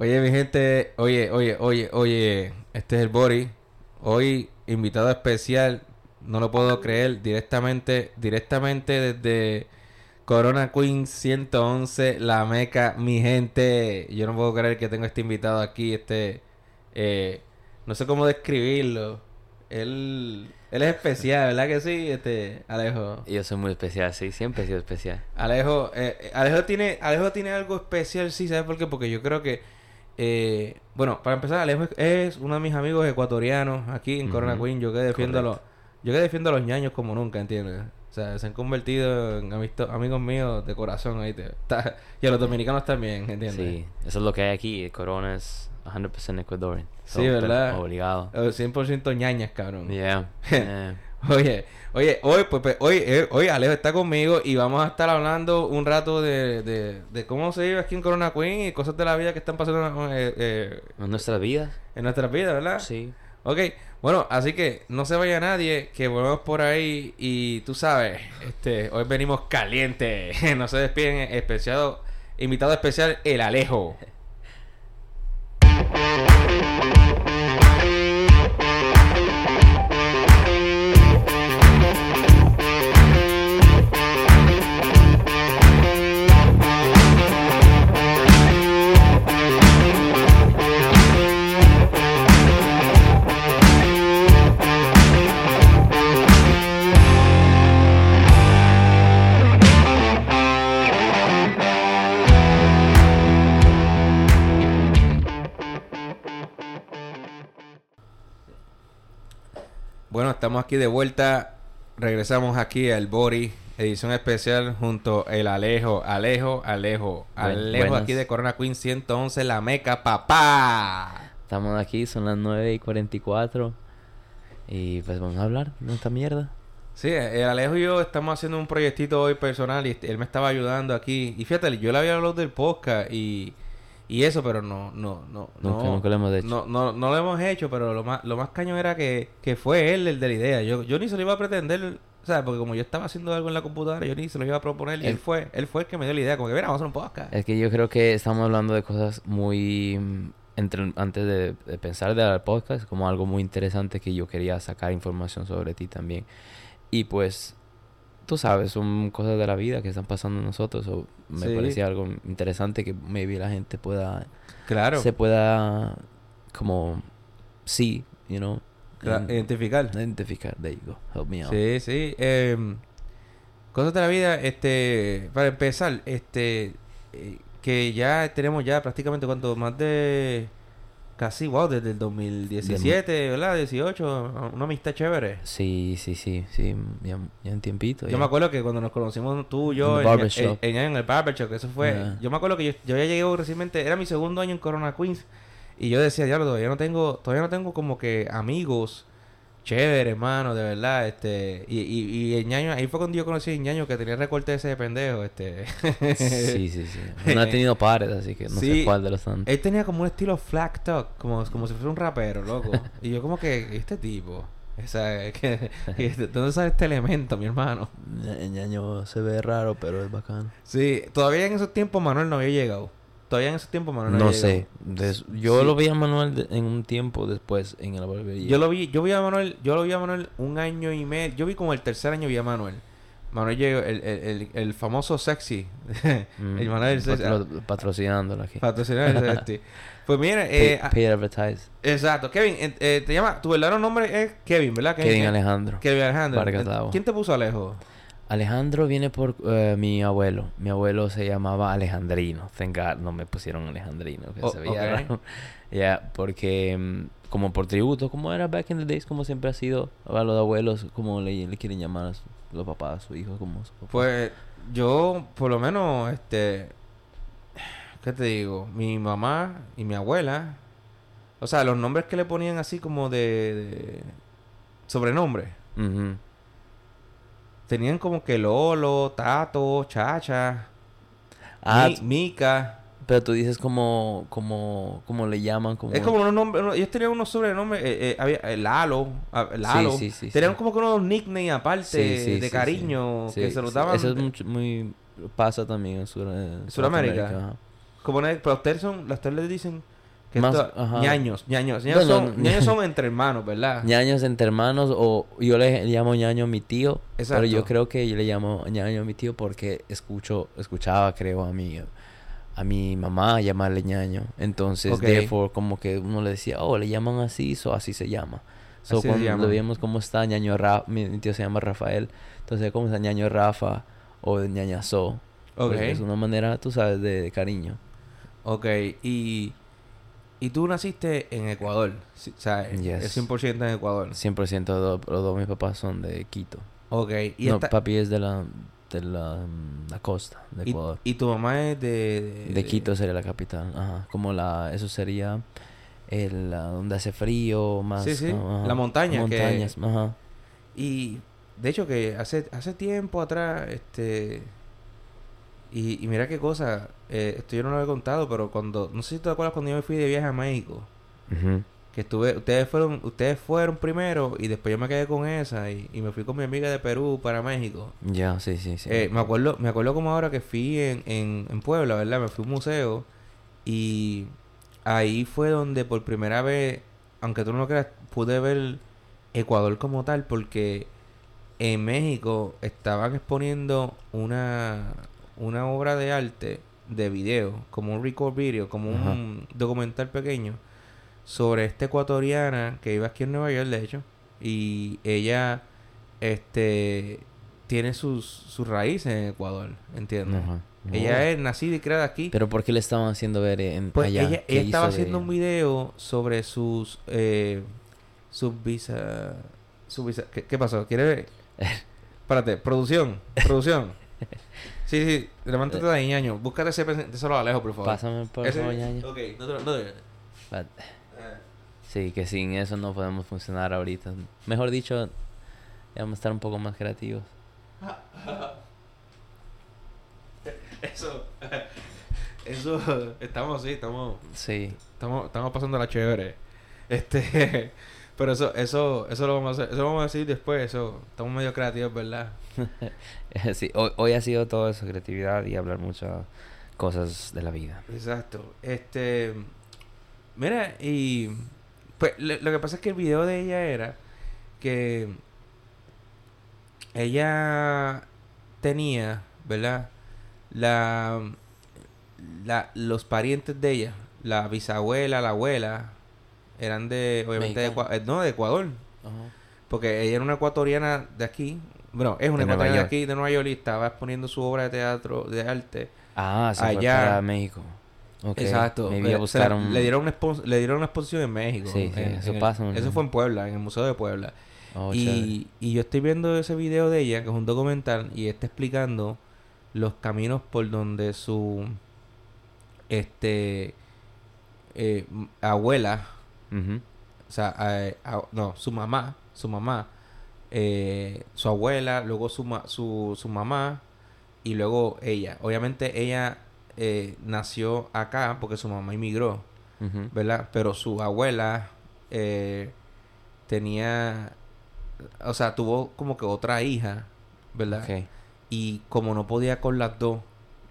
Oye, mi gente, oye, oye, oye, oye, este es el Bori. Hoy, invitado especial, no lo puedo creer, directamente, directamente desde Corona Queen 111, La Meca, mi gente. Yo no puedo creer que tengo este invitado aquí, este, eh, no sé cómo describirlo. Él, él es especial, ¿verdad que sí? Este, Alejo. Yo soy muy especial, sí, siempre he sido especial. Alejo, eh, Alejo tiene, Alejo tiene algo especial, sí, ¿sabes por qué? Porque yo creo que, eh, bueno, para empezar, Alejo es, uno de mis amigos ecuatorianos aquí en Corona Ujú, Queen. Yo que defiendo a los, yo que defiendo a los ñaños como nunca, ¿entiendes? O sea, se han convertido en amigos míos de corazón, ahí Y a los dominicanos también, ¿entiendes? Sí, eso es lo que hay aquí. Corona es 100% Ecuadorian. Sí, ¿verdad? Obligado. Eh, 100% ñañas, cabrón. Yeah. yeah. Oye, oye, hoy, pues, pues, hoy, eh, hoy Alejo está conmigo y vamos a estar hablando un rato de, de, de cómo se vive aquí en Corona Queen y cosas de la vida que están pasando eh, eh, En nuestras vidas. en nuestras vidas, ¿verdad? Sí. Ok, bueno, así que no se vaya nadie, que volvemos por ahí y tú sabes, este, hoy venimos caliente, no se despiden, especial, invitado especial, el Alejo. Bueno, estamos aquí de vuelta. Regresamos aquí al Bori, edición especial junto el Alejo, Alejo, Alejo, Alejo buenas. aquí de Corona Queen 111, La Meca, papá. Estamos aquí, son las 9 y 44. Y pues vamos a hablar de esta mierda. Sí, el Alejo y yo estamos haciendo un proyectito hoy personal y él me estaba ayudando aquí. Y fíjate, yo le había hablado del podcast y, y eso, pero no, no, no, Nunca- no, nunca lo hemos hecho. No, no, no lo hemos hecho, pero lo más, lo más cañón era que, que fue él el de la idea. Yo, yo ni se lo iba a pretender, ¿sabes? Porque como yo estaba haciendo algo en la computadora, yo ni se lo iba a proponer y él, Él- fue, él fue el que me dio la idea, como que mira, vamos a hacer un podcast. Es que yo creo que estamos hablando de cosas muy... mm, entre- antes de, de pensar de dar podcast, como algo muy interesante que yo quería sacar información sobre ti también. Y pues, tú sabes, son cosas de la vida que están pasando en nosotros. O me Sí. parecía algo interesante que maybe la gente pueda... Claro, Se pueda como... Sí, you know. identificar. Identificar, there you go. Help me out. Sí, sí. em, cosas de la vida, este, para empezar, este, eh, que ya tenemos ya prácticamente cuánto, más de, casi, wow, desde el 2017, ¿verdad? 18, una amistad chévere. Sí, sí, sí, sí, ya, ya en tiempito. Yo me acuerdo que cuando nos conocimos tú yo en, barbershop. en- en- en el barbershop, eso fue, Yeah. yo me acuerdo que yo, yo ya llegué recientemente, era mi segundo año en Corona Queens, y yo decía, ya todavía no tengo, todavía no tengo como que amigos chéveres, hermano, de verdad, este, y, y, y el ñaño, ahí fue cuando yo conocí a ñaño que tenía recorte ese de pendejo, este. Sí, sí, sí. No he tenido pares, así que no Sí. sé cuál de los tantos. Él tenía como un estilo flat talk, como, como si fuera un rapero, loco. y yo como que, este tipo, o sea, que, que- ¿de ¿dónde sale este elemento, mi hermano? El ñaño se ve raro, pero es bacano. Sí, todavía en esos tiempos Manuel no había llegado. Todavía en esos tiempos Manuel no, No sé. Des- yo Sí. lo vi a Manuel de- en un tiempo después en la barbería. Yo lo vi, yo vi a Manuel, yo lo vi a Manuel un año y medio, yo vi como el tercer año vi a Manuel. Manuel llegó, el, el, el, el famoso sexy. Mm, el Manuel sexy. patro- patrocinándolo aquí. Patrocinador de sexy. Pues mira, eh, Pay- paid advertise. exacto. Kevin, eh, eh, te llama, tu verdadero nombre es Kevin, ¿verdad? Kevin Alejandro. Kevin Alejandro. Vargas Eh, Lavo. ¿Quién te puso Alejo? Alejandro viene por eh, mi abuelo. Mi abuelo se llamaba Alejandrino. Thank God, no me pusieron Alejandrino, que Oh, se veía. Ya, porque mm, como por tributo, como era back in the days, como siempre ha sido a los abuelos, como le, le quieren llamar a su- los papás, a su hijo, como su papá. Pues yo, por lo menos, este, ¿qué te digo? Mi mamá y mi abuela, o sea, los nombres que le ponían así como de, de sobrenombre. Tenían como que Lolo, Tato, Chacha, Ah, Mi- Mica. pero tú dices como, como, como le llaman, como... Es como unos nombres, ellos tenían unos sobrenombres, eh, eh, había eh, Lalo, ah, Lalo. sí, sí, tenían sí. como que unos nicknames aparte de cariño que se los daban. Eso es muy... Pasa también en Sur- Sudamérica. Sudamérica, como pero ustedes son, las ustedes les dicen que Más- esto- ñaños, ñaños, ñaños, Bueno, son, ñaños son entre hermanos, ¿verdad? ñaños entre hermanos o yo le llamo ñaño a mi tío, pero yo Exacto. creo que yo le llamo ñaño a mi tío porque escucho, escuchaba creo a mi a mi mamá llamarle ñaño. Entonces, Ok. therefore, como que uno le decía, "Oh, le llaman así, so así se llama." So Así cuando lo cómo está ñaño Rafa, mi, tío se llama Rafael. Entonces, ¿cómo está ñaño Rafa o ñañazo? Pues es una manera, tú sabes, de, de cariño. Ok, y, y tú naciste en Ecuador, o sea, Yes. es 100% en Ecuador. 100% de los dos mis papás son de Quito. Ok, y, no, esta- papi es de la de la, mm, la costa de Ecuador. y tu mamá es de... de Quito sería la capital, ajá. Como la, eso sería el, la- donde hace frío, más... Sí, sí, ajá, la montaña que- Montañas, ajá. Y de hecho que hace, hace tiempo atrás, este... Y, y mira qué cosa, eh, esto yo no lo había contado, pero cuando... No sé si te acuerdas cuando yo me fui de viaje a México. Que estuve... Ustedes fueron ustedes fueron primero y después yo me quedé con esa y, y me fui con mi amiga de Perú para México. Ya, sí, sí, sí. Eh, me acuerdo me acuerdo como ahora que fui en, en, en Puebla, ¿verdad? Me fui a un museo y ahí fue donde por primera vez, aunque tú no lo creas, pude ver Ecuador como tal porque en México estaban exponiendo una, una obra de arte de video, como un record video, como Ajá. un documental pequeño sobre esta ecuatoriana que iba aquí en Nueva York, de hecho, y ella este tiene sus, sus raíces en Ecuador, ¿entiendes? Ajá. Ella es nacida y criada aquí. Pero ¿por qué le estaban haciendo ver en Pues allá? ella, ¿Qué ella estaba haciendo un video sobre sus eh, sus visa su visa ¿Qué, qué pasó? ¿Quiere ver? Espérate, producción, producción. Sí, sí, levántate de ahí, ñaño. Búscate ese pen- eso lo alejo, por favor. Pásame por Ese- favor, ñaño. Ok, no te lo- no te- But- eh, Sí, que sin eso no podemos funcionar ahorita. Mejor dicho, vamos a estar un poco más creativos. Eso, eso, estamos así, estamos, Sí. estamos, estamos pasando la chévere. Este, pero eso, eso, eso lo vamos a hacer, eso lo vamos a decir después, eso, estamos medio creativos, ¿verdad? sí, hoy, hoy ha sido todo eso, creatividad y hablar muchas cosas de la vida. Exacto. Este, mira, y pues lo, lo que pasa es que el video de ella era que ella tenía, ¿verdad? La, la los parientes de ella, la bisabuela, la abuela, eran de, obviamente, de, Mexicano. Ecua- eh, no, de Ecuador. Porque ella era una ecuatoriana de aquí. Bueno, es una De ecuatoriana de aquí, de Nueva York, y estaba exponiendo su obra de teatro, de arte. Ah, se fue Allá. para México. Exacto. Me vi a Eh, se un... le, dieron una le dieron una exposición en México. Sí, sí, en- eso en el- pasa. Eso fue en Puebla, en el Museo de Puebla. Oh, y, y yo estoy viendo ese video de ella, que es un documental, y está explicando los caminos por donde su este eh, m- Ujú. o sea, a- no, su mamá, su mamá, eh, su abuela, luego su, ma- su, su mamá y luego ella. Obviamente ella eh, nació acá porque su mamá inmigró. ¿verdad? Pero su abuela eh, tenía, o sea, tuvo como que otra hija, ¿verdad? Y como no podía con las dos,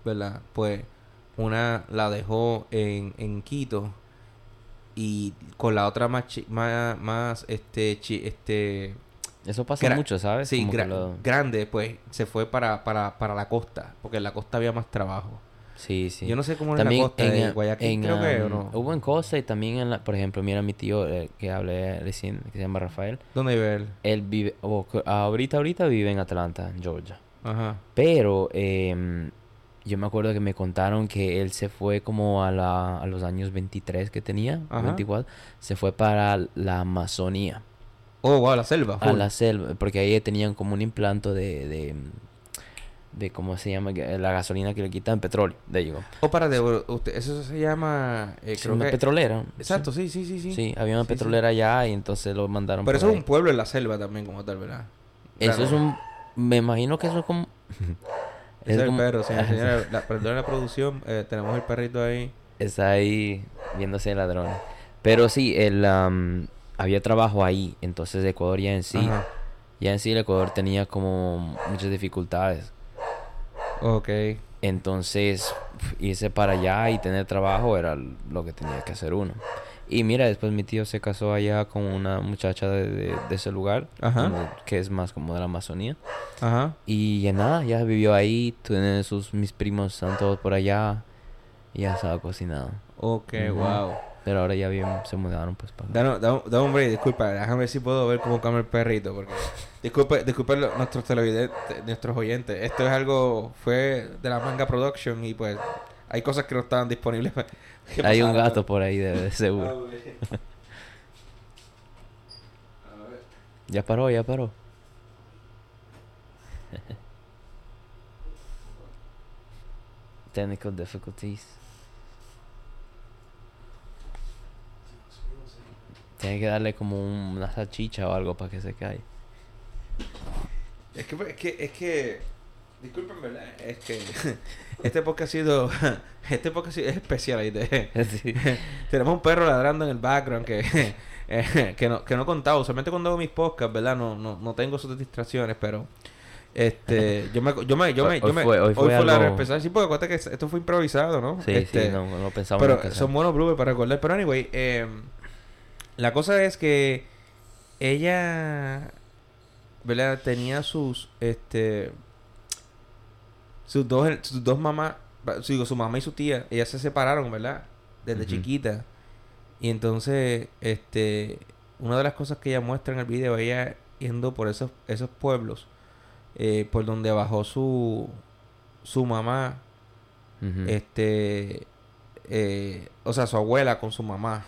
¿verdad? Pues una la dejó en, en Quito y con la otra más chi- más, más este chi- este Eso pasa mucho, ¿sabes? sí gra- lo- grande pues se fue para, para, para la costa porque en la costa había más trabajo Sí, sí. yo no sé cómo También la costa en, de eh, Guayaquil en, creo que o no Hubo en Costa y también en la... Por ejemplo, mira mi tío eh, que hablé recién, que se llama Rafael. dónde vive él Él vive... o co- ahorita, ahorita vive en Atlanta, Georgia. ajá Pero em, yo me acuerdo que me contaron que él se fue como a, la, a los años 23 que tenía, Ajá. 24. Se fue para la Amazonía, oh wow la selva a la selva, porque ahí tenían como un implanto de... de de cómo se llama la gasolina que le quitan petróleo de digo oh párate bro, usted eso se llama eh, creo una que petrolera exacto sí sí sí sí, sí, había una Sí, sí. petrolera allá y entonces lo mandaron pero eso es un pueblo en la selva también como tal verdad eso Claro. es un me imagino que eso es como Es el como- perro, señora, señora, la, perdón la producción, eh, tenemos el perrito ahí. está ahí viéndose el ladrón. Pero sí, el, am, había trabajo ahí. Entonces Ecuador ya en sí, Ajá. ya en sí el Ecuador tenía como muchas dificultades. Ok. Entonces, irse para allá y tener trabajo era lo que tenía que hacer uno. Y mira, después mi tío se casó allá con una muchacha de, de- de ese lugar, Ajá. como- que es más como de la Amazonía. Ajá. Y ya nada, ya vivió ahí, tiene sus, mis primos están todos por allá, y ya estaba cocinado. Ok, Ujú. wow. Pero ahora ya bien, se mudaron pues para. Dame, dame, dame un break, disculpa, déjame ver si puedo ver cómo cambia el perrito, porque... Disculpe, disculpen lo- nuestros televidentes, nuestros oyentes. Esto es algo, fue de la manga production y pues hay cosas que no estaban disponibles. Hay un gato por ahí, de, de seguro. Ah, güey. A ver. Ya paró, ya paró. Technical difficulties. Tiene que darle como un- una salchicha o algo para que se caiga. Es que, es que, es que, disculpen, ¿verdad? Es que este podcast ha sido, este podcast es especial. Sí. Tenemos un perro ladrando en el background que, eh, que, no, que no he contado. Usualmente cuando hago mis podcasts, ¿verdad? No, no, no tengo sus distracciones, pero este, yo me, yo me, yo me, Hoy yo me- fue- hoy fue la algo- especial. Sí, porque acuérdate que esto fue improvisado, ¿no? Sí, Este, sí, no, no pensamos pero en son buenos bloopers para recordar. Pero anyway, eh, la cosa es que ella, ¿verdad? Tenía sus, este, sus dos, sus dos mamás, digo, su mamá y su tía, ellas se separaron, ¿verdad? Desde chiquita. Y entonces, este, una de las cosas que ella muestra en el video, ella yendo por esos, esos pueblos, eh, por donde bajó su, su mamá, este eh, o sea su abuela con su mamá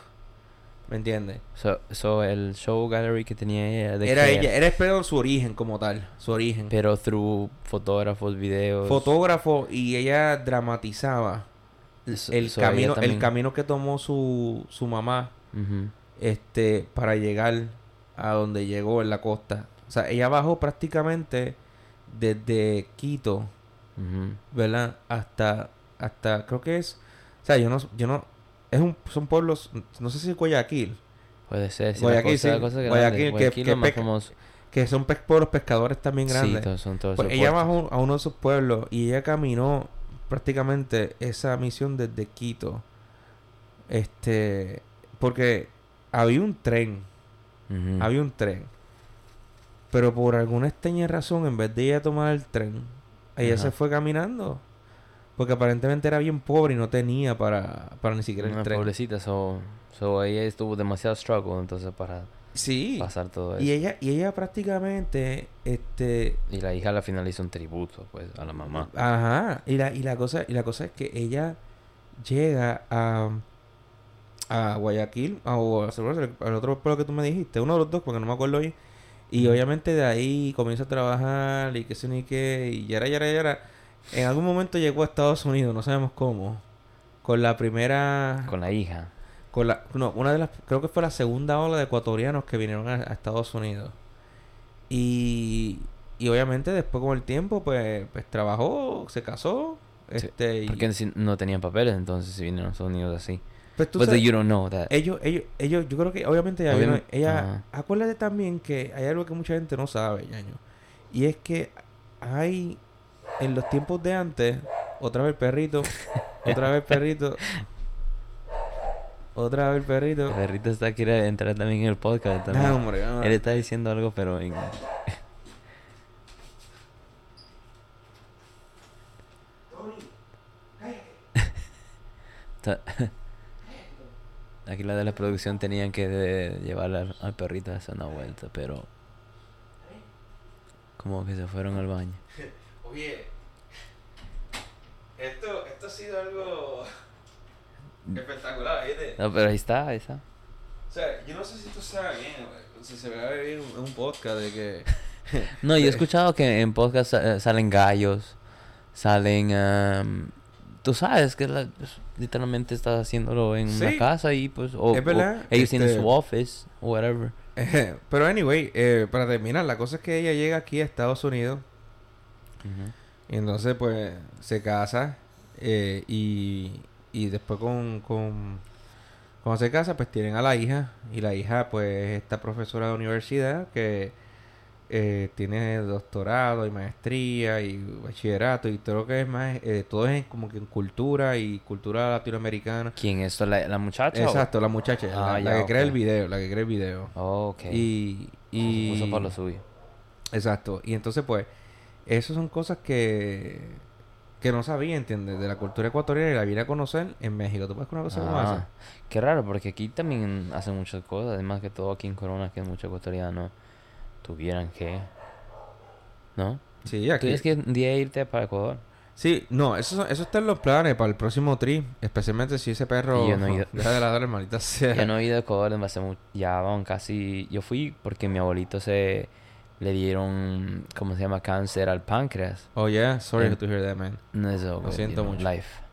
¿me entiendes? So, so, el show gallery que tenía ella de era ella era pero su origen como tal su origen pero through fotógrafos, videos. fotógrafo y ella dramatizaba So- el so camino el camino que tomó su, su mamá este para llegar a donde llegó en la costa o sea ella bajó prácticamente desde Quito. ¿verdad? Hasta, hasta, creo que es, o sea, yo no, yo no, es un, son pueblos, no sé si es Guayaquil, Puede ser. sí, Guayaquil, cosa, sí. cosa. Guayaquil, que- más peca- famoso. que son pe- pueblos pescadores también grandes. Sí, todos son todos Pues ella bajó a uno de esos pueblos y ella caminó prácticamente esa misión desde Quito. Este, porque había un tren, había un tren. Pero por alguna extraña razón, en vez de ella tomar el tren, ella Ajá. se fue caminando. Porque aparentemente era bien pobre y no tenía para, para ni siquiera el Una tren. pobrecita, so, so ella estuvo demasiado struggle entonces para Sí. pasar todo eso. Y ella, y ella prácticamente, este, Y la hija al final hizo un tributo, pues, a la mamá. Ajá, y la, y la cosa, y la cosa es que ella llega a, a Guayaquil, o a- al otro pueblo que tú me dijiste, uno de los dos, porque no me acuerdo bien. Y obviamente de ahí comienza a trabajar y qué sé ni qué, y yara, yara, yara. En algún momento llegó a Estados Unidos, no sabemos cómo, con la primera, Con la hija. con la, no, una de las, creo que fue la segunda ola de ecuatorianos que vinieron a, a Estados Unidos. Y, y obviamente después con el tiempo, pues, pues trabajó, se casó, Sí, este, Porque no tenían papeles entonces si vinieron a Estados Unidos así. pues tú But sabes- you don't know that. ellos, ellos, ellos, yo creo que obviamente vino- Obviamente, ella, acuérdate también que hay algo que mucha gente no sabe, ñaño, y es que hay, en los tiempos de antes, otra vez el perrito, otra vez el perrito, otra vez el perrito, El perrito está quiere entrar también en el podcast también. hombre, ah. Él está diciendo algo pero en... Aquí la de la producción tenían que llevar al, al perrito a hacer una vuelta, pero como que se fueron al baño. Oye, esto, esto ha sido algo espectacular, ¿viste? No, pero ahí está, ahí está. O sea, yo no sé si esto sea bien, si se ve bien en un podcast de que... No, yo he escuchado que en podcast eh, salen gallos, salen... am, Tú sabes que la- literalmente estás haciéndolo en una Sí. casa y pues... O, Es verdad, o ellos tienen este- su office o whatever. Pero anyway, eh, para terminar, la cosa es que ella llega aquí a Estados Unidos Y entonces pues se casa eh, y, y después con, con... Cuando se casa pues tienen a la hija y la hija pues esta profesora de universidad que eh, tiene doctorado y maestría y bachillerato y todo lo que es más, eh, todo es como que en cultura y cultura latinoamericana. ¿Quién es? ¿La, la muchacha? o- Exacto, la muchacha, Ah, la, ya, la que crea ok. el video, la que crea el video. Oh, ok. Y, y Puso por lo suyo. exacto, y entonces pues, esas son cosas que que no sabía, ¿entiendes? De la cultura ecuatoriana y la vine a conocer en México. ¿Tú puedes conocer una cosa como Ah, qué raro, porque aquí también hacen muchas cosas. Además que todo aquí en Corona, que muchos ecuatorianos tuvieran que... ¿No? Sí, aquí. Tienes que un día irte para Ecuador. Sí, no, eso, eso está en los planes para el próximo tri. Especialmente si ese perro yo no he ido. deja de ladrar, sea. Yo no he ido a Ecuador hace mucho... Ya van casi... Yo fui porque mi abuelito se... Le dieron... ¿Cómo se llama? Cáncer al páncreas. Oh, yeah, sorry to hear that, man. No es algo, siento mucho. Life.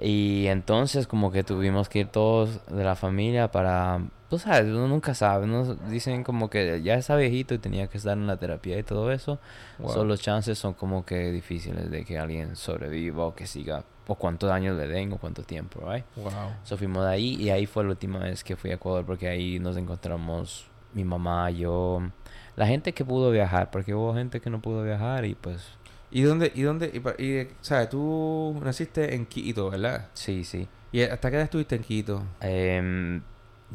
Y entonces como que tuvimos que ir todos de la familia para... Tú sabes, uno nunca sabe. Uno dicen como que ya está viejito y tenía que estar en la terapia y todo eso. Wow. So, los chances son como que difíciles de que alguien sobreviva o que siga. O cuántos años le den o cuánto tiempo, right? Wow. So fuimos de ahí y ahí fue la última vez que fui a Ecuador porque ahí nos encontramos mi mamá, yo, la gente que pudo viajar, porque hubo gente que no pudo viajar y pues ¿Y dónde, y dónde, y, y, sabes, tú naciste en Quito, ¿verdad? sí, sí. ¿Y hasta qué edad estuviste en Quito? Em,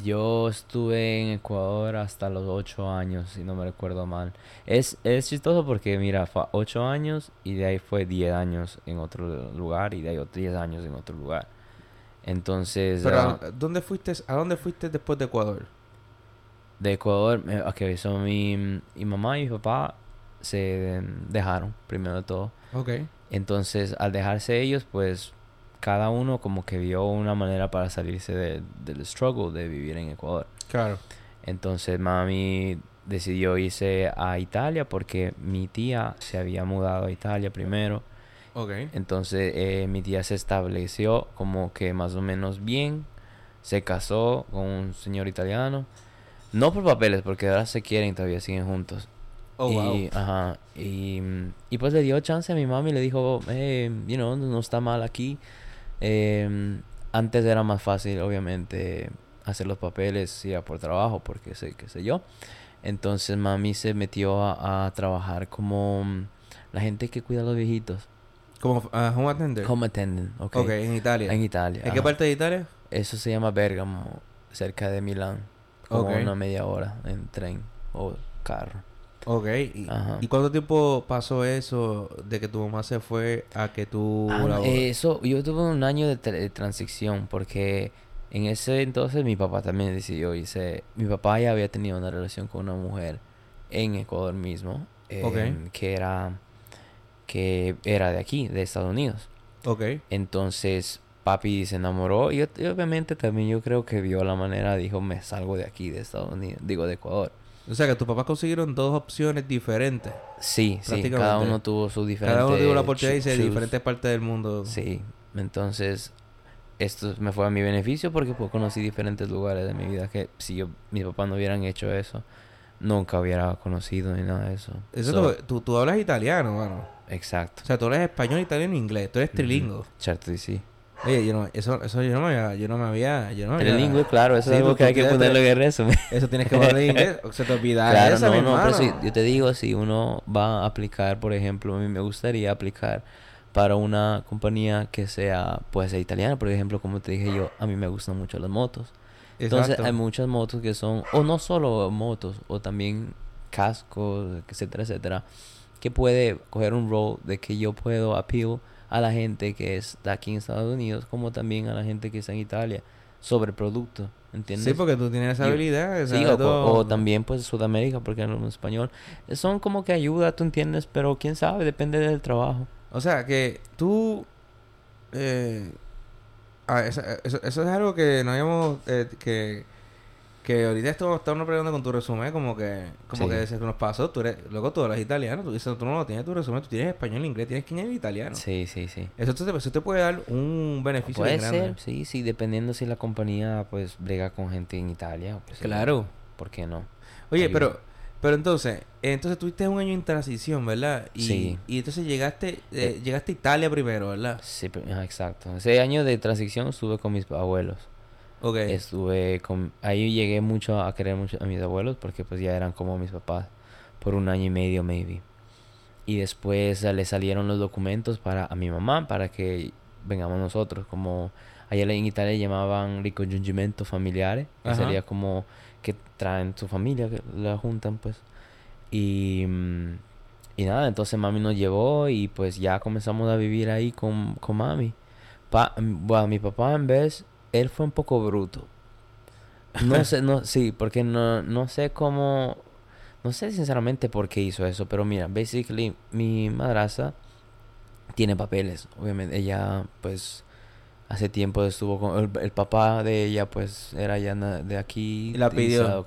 yo estuve en Ecuador hasta los ocho años, si no me recuerdo mal. Es, es chistoso porque, mira, fue ocho años y de ahí fue diez años en otro lugar y de ahí otros diez años en otro lugar. Entonces, Pero, ¿a ¿dónde fuiste, a dónde fuiste después de Ecuador? De Ecuador, eh, ok, so mi, mi mamá y mi papá se dejaron, primero de todo. Ok. Entonces, al dejarse ellos, pues cada uno como que vio una manera para salirse de- del struggle de vivir en Ecuador. Claro. Entonces mami decidió irse a Italia porque mi tía se había mudado a Italia primero. Ok. Entonces eh, mi tía se estableció como que más o menos bien. Se casó con un señor italiano. No por papeles, porque ahora se quieren, todavía siguen juntos. Oh, y, wow. ajá, y, y pues le dio chance a mi mami y le dijo, eh, you know, no está mal aquí. Eh, antes era más fácil, obviamente, hacer los papeles si era por trabajo, porque sé, qué sé yo. Entonces mami se metió a, a trabajar como mm, la gente que cuida a los viejitos. Como ah, home attendant. Home attendant, ok. Ok, en Italia. En Italia. ¿En qué parte de Italia? Eso se llama Bergamo, cerca de Milán. Como una media hora en tren o carro. Ok. ¿Y, Ajá. ¿y cuánto tiempo pasó eso de que tu mamá se fue a que tú... Ah, eso, yo tuve un año de, tra- de transición porque en ese entonces mi papá también decidió irse. Mi papá ya había tenido una relación con una mujer en Ecuador mismo, Ok. em, que era que era de aquí, de Estados Unidos. Ok. Entonces papi se enamoró y, y obviamente también yo creo que vio la manera, dijo me salgo de aquí, de Estados Unidos, digo de Ecuador. O sea que tus papás consiguieron dos opciones diferentes. Sí, sí, cada uno tuvo su diferente. Cada uno tuvo la oportunidad de diferentes partes del mundo. Sí, entonces esto me fue a mi beneficio porque pues, conocí diferentes lugares de mi vida que si yo, mis papás no hubieran hecho eso, nunca hubiera conocido ni nada de eso. Eso So, tú, tú hablas italiano, mano. Exacto. O sea, tú hablas español, italiano e inglés. Tú eres trilingo. Cierto, y sí. Oye, yo no, eso, eso yo no me había, yo no me había, yo no había- Trilingüe, claro, eso Sí, es algo que hay que ponerlo en el resumen. Eso tienes que hablar inglés. o Se te olvida Claro, esa, no, no, pero si, yo te digo, si uno va a aplicar, por ejemplo, a mí me gustaría aplicar para una compañía que sea, puede ser italiana, por ejemplo, como te dije yo, a mí me gustan mucho las motos. Entonces Exacto. hay muchas motos que son, o no solo motos, o también cascos, etcétera, etcétera, que puede coger un rol de que yo puedo appeal a la gente que es de aquí en Estados Unidos, como también a la gente que está en Italia, sobre el producto, ¿entiendes? Sí, porque tú tienes esa habilidad. Sí, o, o también pues Sudamérica, porque hablo español. Son como que ayuda, tú entiendes, pero quién sabe, depende del trabajo. O sea, que tú... Eh, ah, eso, eso, eso es algo que no habíamos... eh, que, que ahorita estamos, estamos preguntando con tu resumen, como que... Como Sí. que se nos pasó. Tú eres... Luego tú hablas italiano. Tú dices, tú no lo tienes tu resumen. Tú tienes español, inglés. Tienes que añadir italiano. Sí, sí, sí. Eso, te, eso te puede dar un beneficio Puede grande. ser, sí, sí, dependiendo si la compañía pues brega con gente en Italia. Pues, sí, Claro. ¿Por qué no? Oye, Ayuda. pero... Pero entonces... Entonces tuviste un año en transición, ¿verdad? Y, Sí. Y entonces llegaste... eh, Eh. llegaste a Italia primero, ¿verdad? Sí, ajá, exacto. Ese año de transición estuve con mis abuelos. Estuve con... Ahí llegué mucho a querer mucho a mis abuelos porque pues ya eran como mis papás. por un año y medio, maybe. Y después le salieron los documentos para a mi mamá para que vengamos nosotros. Como allá en Italia llamaban ricongiungimento familiares, que sería como que traen su familia, que la juntan, pues. Y, mm, y nada, entonces mami nos llevó y pues ya comenzamos a vivir ahí con, con mami. Pa, mm, bueno, mi papá en vez, él fue un poco bruto. No sé, no, sí, porque no, no sé cómo, no sé sinceramente por qué hizo eso, pero mira, basically mi madraza tiene papeles, obviamente, ella pues hace tiempo estuvo con, el, el papá de ella pues era ya de aquí. Y la pidió.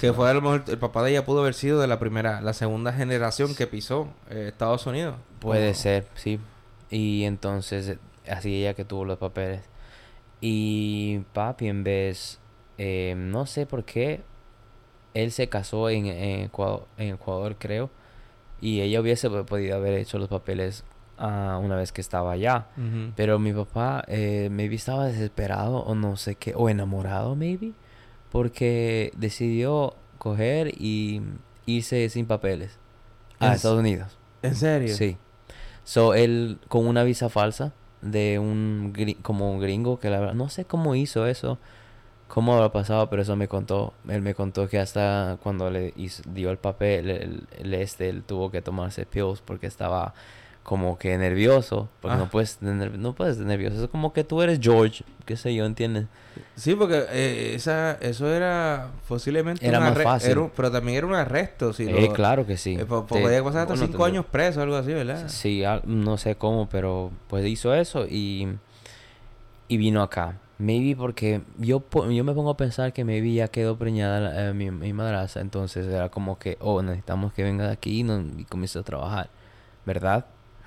Que fue a lo mejor el papá de ella pudo haber sido de la primera, la segunda generación que pisó eh, Estados Unidos. Puede ser, sí. Y entonces, así ella que tuvo los papeles. Y papi, en vez, eh, no sé por qué, él se casó en, en Ecuador, en Ecuador, creo. Y ella hubiese po- podido haber hecho los papeles ah, una vez que estaba allá. Pero mi papá, eh, maybe estaba desesperado o no sé qué, o enamorado, maybe. Porque decidió coger y irse sin papeles a Estados Unidos. ¿En serio? Sí. So, él con una visa falsa de un como un gringo que la verdad no sé cómo hizo eso, cómo habrá pasado, pero eso me contó. Él me contó que hasta cuando le dio el papel, el, el este, él tuvo que tomarse pills porque estaba como que nervioso, porque Ah. no puedes tener, no puedes estar nervioso, es como que tú eres George, qué sé yo, ¿entiendes? Sí, porque eh, esa, eso era posiblemente Era más fácil. era un- pero también era un arresto. Si Eh, claro que sí. eh, podía pasar hasta bueno, cinco te- años preso o algo así, ¿verdad? Sí, al- no sé cómo, pero pues hizo eso y, y vino acá. Maybe porque yo, yo me pongo a pensar que maybe ya quedó preñada la- eh, mi, mi madraza, entonces era como que, oh, necesitamos que venga de aquí y, no, y comience a trabajar, ¿verdad?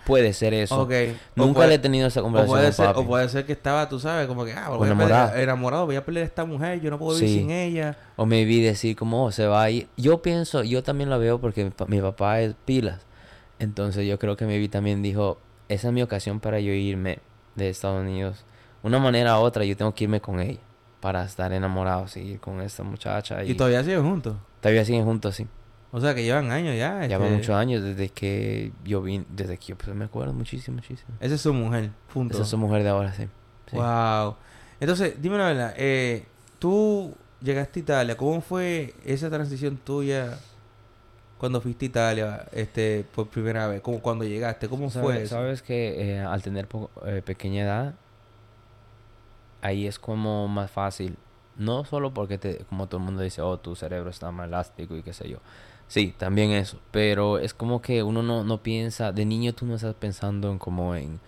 Puede ser eso. O Nunca puede- le he tenido esa o conversación puede, con ser, o puede ser que estaba, tú sabes, como que, ah, O voy a enamorado. perder- enamorado, voy a perder a esta mujer, yo no puedo vivir Sí. sin ella. O maybe decir como, oh, se va a ir. Yo pienso, yo también lo veo porque mi, mi papá es pilas. Entonces yo creo que maybe también dijo, esa es mi ocasión para yo irme de Estados Unidos. Una manera u otra, yo tengo que irme con ella. Para estar enamorado, seguir con esta muchacha. Y, Y todavía siguen juntos. todavía siguen juntos, sí. O sea, que llevan años ya. Este, muchos años desde que yo vine, desde que yo pues, me acuerdo muchísimo, muchísimo. Esa es su mujer, punto. Esa es su mujer de ahora, sí. Sí. Wow. Entonces, dime la verdad, eh, tú llegaste a Italia, ¿cómo fue esa transición tuya cuando fuiste a Italia este, por primera vez? ¿Cómo, cuando llegaste? ¿Cómo fue eso? Sabes que eh, al tener eh, pequeña edad, ahí es como más fácil. No solo porque, te, como todo el mundo dice, oh, tu cerebro está más elástico y qué sé yo. Sí, también eso. Pero es como que uno no, no piensa, de niño tú no estás pensando en como en,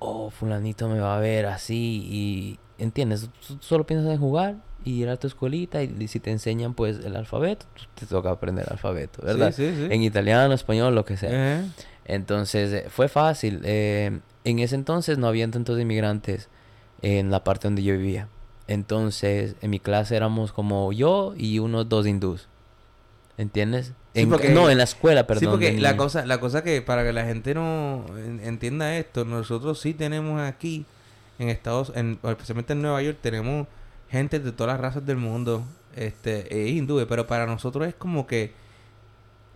oh, fulanito me va a ver así y, ¿entiendes? Tú solo piensas en jugar y ir a tu escuelita y, si te enseñan pues el alfabeto, te toca aprender el alfabeto, ¿verdad? Sí, sí, sí. En italiano, español, lo que sea. Entonces eh, fue fácil. eh, en ese entonces no habían tantos inmigrantes en la parte donde yo vivía. Entonces en mi clase éramos como yo y unos dos hindús. ¿Entiendes? Sí, En- porque- no, en la escuela, perdón. sí, porque la cosa, la cosa que para que la gente no en- entienda esto, nosotros sí tenemos aquí en Estados, en, especialmente en Nueva York, tenemos gente de todas las razas del mundo, este, es hindúes, pero para nosotros es como que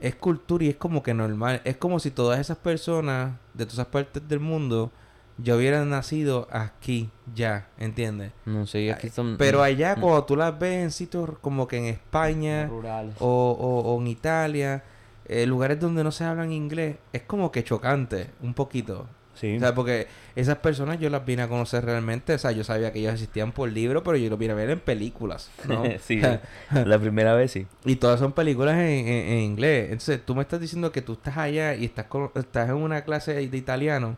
es cultura y es como que normal, es como si todas esas personas de todas esas partes del mundo ya hubieran nacido aquí ya, ¿entiendes? No sé, aquí son... Pero allá mm, cuando tú las ves en sitios como que en España rurales. o, o, o en Italia, eh, lugares donde no se hablan inglés, es como que chocante, un poquito. Sí. O sea, porque esas personas yo las vine a conocer realmente, o sea, yo sabía que ellos existían por libro, pero yo los vine a ver en películas, ¿no? sí, la primera vez sí. y todas son películas en, en- en inglés. Entonces, tú me estás diciendo que tú estás allá y estás, con- estás en una clase de italiano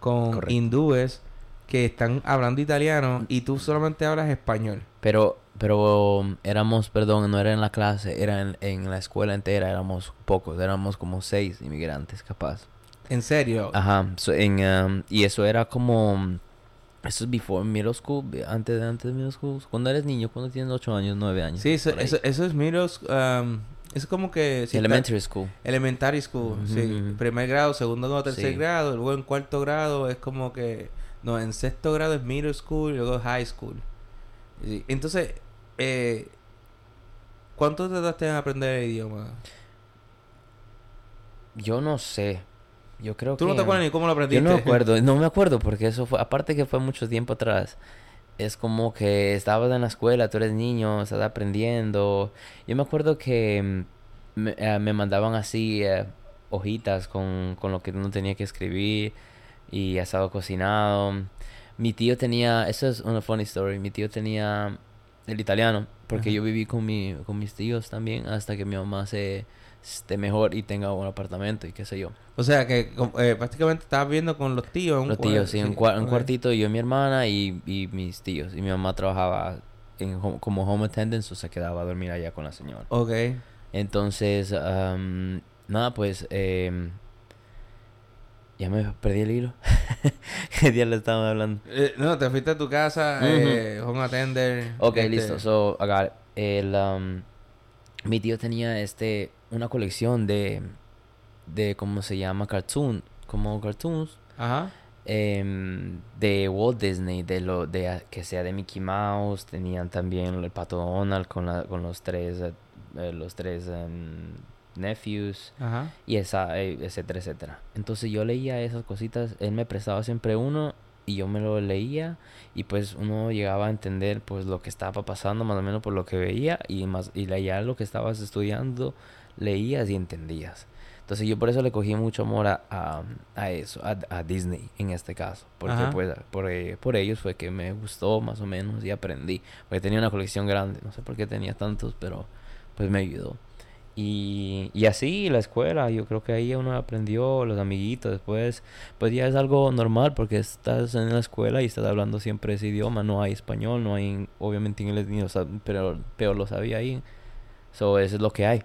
con Correcto. hindúes que están hablando italiano y tú solamente hablas español. Pero, pero um, éramos, perdón, no era en la clase, era en, en la escuela entera, éramos pocos, éramos como seis inmigrantes capaz. En serio. Ajá, so, en, um, y eso era como, um, eso es before middle school, antes de antes de middle school, cuando eres niño, cuando tienes 8 años, 9 años. Sí, eso, eso, eso es middle sc- um, es como que... si está- Elementary school. Elementary school, sí. Primer grado, segundo grado, tercer Sí. grado. Luego en cuarto grado es como que... No, en sexto grado es middle school y luego high school. Sí, Entonces, eh, ¿cuánto te tardaste en aprender el idioma? Yo no sé. Yo creo ¿Tú que... no te acuerdas ni cómo lo Yo aprendiste? no me acuerdo, no me acuerdo porque eso fue, aparte que fue mucho tiempo atrás, es como que estabas en la escuela, tú eres niño, estás aprendiendo. Yo me acuerdo que mm, me, eh, me mandaban así eh, hojitas con, con lo que uno tenía que escribir y asado cocinado. Mi tío tenía, eso es una funny story, mi tío tenía el italiano, porque yo viví con, mi, con mis tíos también hasta que mi mamá se esté mejor y tenga un apartamento y qué sé yo. O sea, que eh, prácticamente estabas viendo con los tíos. en un Los tíos, sí, un, cua- un ok. cuartito, yo y mi hermana y, y mis tíos. Y mi mamá trabajaba en home- como home attendant, o se quedaba a dormir allá con la señora. Ok. Entonces, am, nada, pues, em, ya me perdí el hilo. ¿Qué día le estaba hablando? Eh, no, te fuiste a tu casa, eh, home attender. Ok, este, listo. So, I got it. El, um, mi tío tenía este, una colección de, de, ¿cómo se llama? Cartoon, como cartoons. Ajá. em, de Walt Disney, de lo de a- que sea de Mickey Mouse, tenían también el Pato Donald con la, con los tres eh, eh, los tres em, nephews Ajá. y esa eh, etcétera etcétera. Entonces yo leía esas cositas, él me prestaba siempre uno y yo me lo leía y pues uno llegaba a entender pues lo que estaba pasando más o menos por lo que veía y más y leía lo que estabas estudiando, leías y entendías. Entonces yo por eso le cogí mucho amor a, a, a eso, a, a Disney en este caso. Porque pues por, eh, por ellos fue que me gustó más o menos y aprendí. Porque tenía una colección grande, no sé por qué tenía tantos, pero pues me ayudó. Y, y así la escuela, yo creo que ahí uno aprendió, los amiguitos, después pues ya es algo normal porque estás en la escuela y estás hablando siempre ese idioma, no hay español, no hay obviamente inglés, ni lo pero peor lo sabía ahí. So, eso es lo que hay.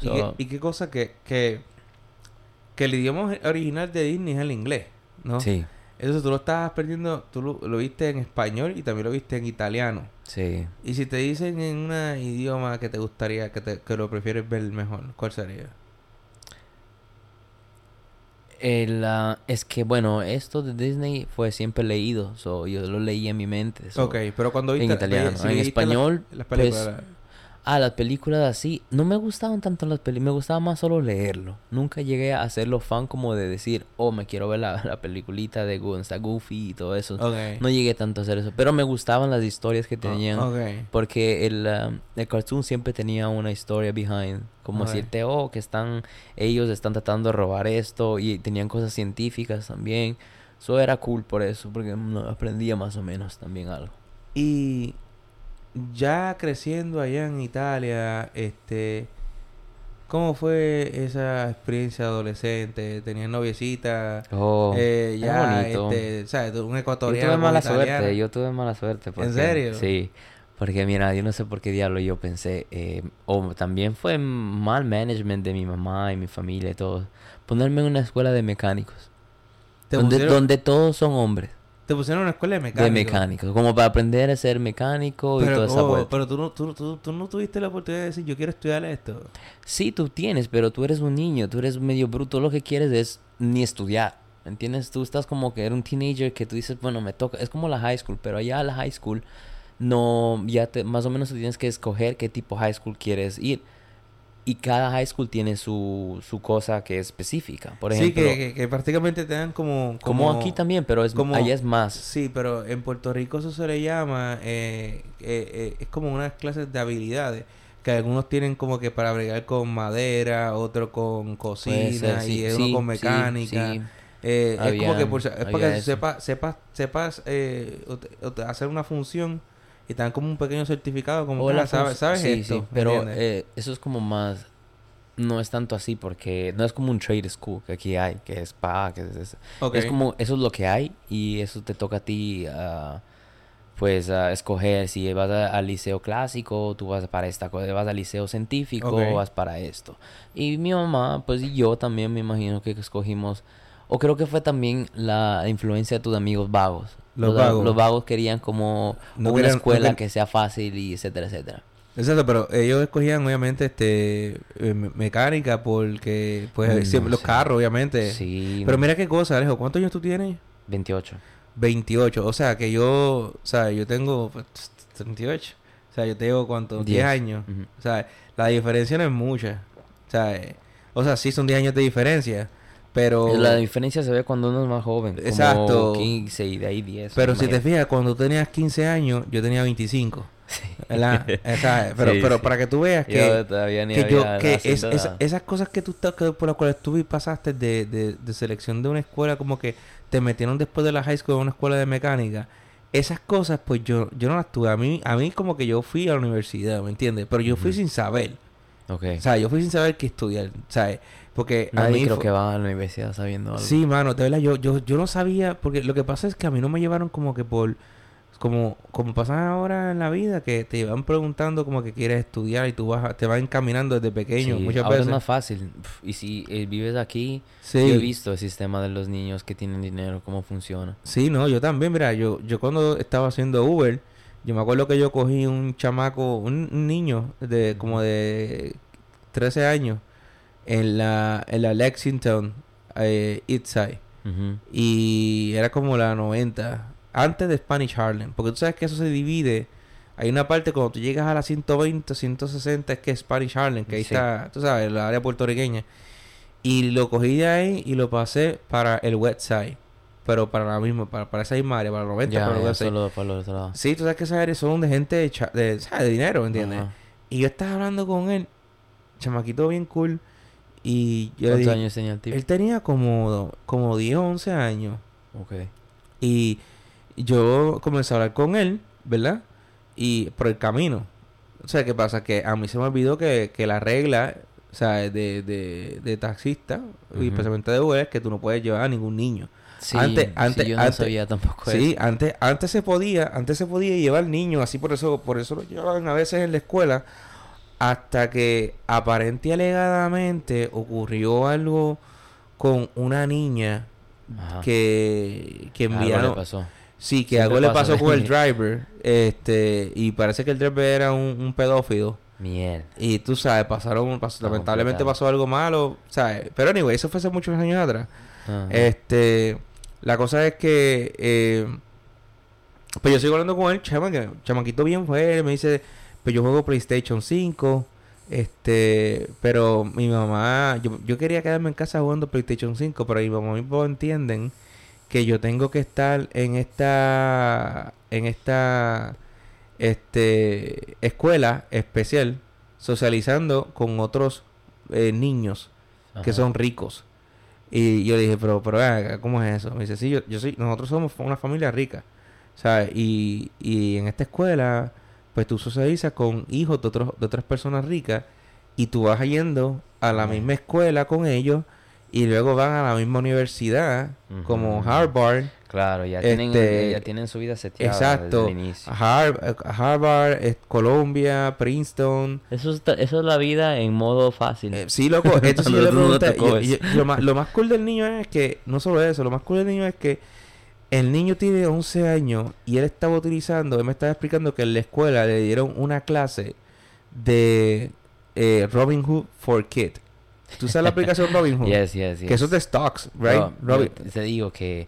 ¿Y, qué, y qué cosa que, que, que el idioma original de Disney es el inglés, ¿no? Sí, Eso tú lo estabas aprendiendo, tú lo, lo viste en español y también lo viste en italiano. sí. Y si te dicen en un idioma que te gustaría, que, te, que lo prefieres ver mejor, ¿cuál sería? El, ah, es que bueno, esto de Disney fue siempre leído, so, yo lo leí en mi mente. so, ok, pero cuando viste... en italiano, en español, Las, las pues, la- Ah, las películas así. No me gustaban tanto las películas. Me gustaba más solo leerlo. Nunca llegué a hacerlo fan como de decir, oh, me quiero ver la, la peliculita de Gu- está Goofy y todo eso. No llegué tanto a hacer eso. Pero me gustaban las historias que tenían. Oh. Porque el, um, el cartoon siempre tenía una historia behind. Como Ok. decirte, oh, que están, ellos están tratando de robar esto. Y tenían cosas científicas también. Eso era cool por eso. Porque mm, aprendía más o menos también algo. Y ya creciendo allá en Italia, este, ¿cómo fue esa experiencia adolescente? ¿Tenías noviecita? Oh, eh, es ya, bonito. este, ¿sabes? Un Yo ecuatoriano. tuve mala suerte, yo tuve mala suerte. Porque, serio? Sí, porque mira, yo no sé por qué diablo yo pensé, eh, o también fue mal management de mi mamá y mi familia y todo, ponerme en una escuela de mecánicos, ¿Te, donde, pusieron, donde todos son hombres, te pusieron en una escuela de mecánicos. de mecánicos, como para aprender a ser mecánico y toda esa oh, vuelta. pero tú, no, tú, tú, tú no tuviste la oportunidad de decir, yo quiero estudiar esto. Sí, tú tienes, pero tú eres un niño, tú eres medio bruto, lo que quieres es ni estudiar. ¿me ¿Entiendes? Tú estás como que eres un teenager que tú dices, bueno, me toca, es como la high school, pero allá a la high school no, ya te, más o menos tú tienes que escoger qué tipo high school quieres ir. Y cada high school tiene su, su cosa que es específica. Por sí, ejemplo, que, que, que prácticamente te dan como... como, aquí también, pero es, como- allá es más. Sí, pero en Puerto Rico eso se le llama, eh, eh, eh, es como unas clases de habilidades, que algunos tienen como que para bregar con madera, otro con cocina ser, y sí, uno sí, con sí, mecánica. sí. Eh, es como que por, es para que sepas sepas sepas eh, hacer una función y te dan como un pequeño certificado como O que, la ah, sabes, sabes sí, esto, sí, ¿me pero eh, eso es como más no es tanto así porque no es como un trade school que aquí hay que es pa que es, es, Ok. es como eso es lo que hay y eso te toca a ti ah, pues a escoger si vas a- al liceo clásico tú vas para esta cosa vas al liceo científico Ok. vas para esto. Y mi mamá pues y yo también me imagino que escogimos o creo que fue también la influencia de tus amigos vagos Los vagos. los vagos querían como No una querían- no escuela quer- que sea fácil y etcétera etcétera Exacto, pero ellos escogían obviamente este eh, me- mecánica porque pues siempre- no los carros obviamente. Sí. Pero mira qué cosa, Alejo, ¿cuántos años tú tienes? 28. 28, o sea que yo, o sea, yo tengo pues, 38. O sea, yo tengo cuánto, 10 Diez. años. O sea, la diferencia no es mucha. O sea, eh, O sea, sí son 10 años de diferencia. Pero... La diferencia se ve cuando uno es más joven. Exacto. Como 15 y de ahí 10. Pero si te fijas, cuando tú tenías 15 años, yo tenía 25. Sí. ¿verdad? Esa- pero Sí, pero sí. para que tú veas que, Yo todavía ni que yo es- esas cosas que tú que por las cuales tú pasaste de, de, de selección de una escuela como que te metieron después de la high school a una escuela de mecánica esas cosas pues yo yo no las tuve a mí a mí como que yo fui a la universidad ¿me entiendes? pero yo fui sin saber Ok. o sea yo fui sin saber qué estudiar ¿sabes? Porque a Nadie mí creo que va a la universidad sabiendo algo. Sí, mano, de verdad, yo, yo, yo no sabía, porque lo que pasa es que a mí no me llevaron como que por, como, como pasa ahora en la vida, que te van preguntando como que quieres estudiar y tú vas, a- te vas encaminando desde pequeño, Sí, muchas ahora veces. es más fácil. Y si eh, vives aquí, Sí. yo he visto el sistema de los niños que tienen dinero, cómo funciona. Sí, no, yo también, mira, yo, yo cuando estaba haciendo Uber, yo me acuerdo que yo cogí un chamaco, un, un niño de como de 13 años en la, en la Lexington eh, Eastside. Y era como la 90 antes de Spanish Harlem. Porque tú sabes que eso se divide. Hay una parte cuando tú llegas a la 120 160 es que es Spanish Harlem que ahí Sí. está tú sabes la área puertorriqueña. Y lo cogí de ahí y lo pasé para el West Side. Pero para la misma para, para esa misma área para la 90 Ya, para el West Side. solo para los sí tú sabes que esas áreas son de gente de, de, de dinero ¿me entiendes? Y yo estaba hablando con él chamaquito bien cool y yo le ¿Cuántos dije años tenía el tipo? él tenía como como 10 o 11 años Ok. y yo comencé a hablar con él, ¿verdad? Y por el camino. O sea, ¿qué pasa? Que a mí se me olvidó que, que la regla, o sea, de, de, de taxista, y especialmente de Uber, es que tú no puedes llevar a ningún niño. Sí, Antes- sí, antes- yo no antes- sabía tampoco Sí, eso. antes, antes se podía, antes se podía llevar niños, así por eso, por eso lo llevaban a veces en la escuela, hasta que aparente y alegadamente ocurrió algo con una niña Ajá. que, que Algo enviaron. le pasó. Sí, que Siempre algo le pasó con el driver. Este, y parece que el driver era un, un pedófilo. Miel. Y tú sabes, pasaron, lamentablemente complicado. pasó algo malo, ¿sabes? Pero anyway, eso fue hace muchos años atrás. Ajá. Este, la cosa es que, eh, pues yo sigo hablando con él, chama, que chamaquito bien fue, él me dice, pues yo juego PlayStation 5, este, pero mi mamá, yo, yo quería quedarme en casa jugando PlayStation 5, pero mi mamá y mi papá entienden que yo tengo que estar en esta, en esta, este, escuela especial, socializando con otros eh, niños que son ricos. Y yo le dije, pero, pero ¿cómo es eso? Me dice, sí, yo, yo soy, nosotros somos una familia rica, ¿sabes? Y, y en esta escuela, pues tú socializas con hijos de, otros, de otras personas ricas y tú vas yendo a la misma escuela con ellos y luego van a la misma universidad, como. Harvard, Claro, ya, tienen, Este, ya tienen su vida seteada exacto, desde el inicio. Har- Harvard, eh, Columbia, Princeton, Eso es, eso es la vida en modo fácil. Eh, sí, loco, esto sí yo le pregunté. yo- yo- lo, más, lo más cool del niño es que, no solo eso, lo más cool del niño es que el niño tiene 11 años y él estaba utilizando, él me estaba explicando que en la escuela le dieron una clase de eh, Robin Hood for Kid. ¿Tú sabes la aplicación Robin Hood? Yes, yes, yes. Que eso es de stocks, right? No, Robin- te digo que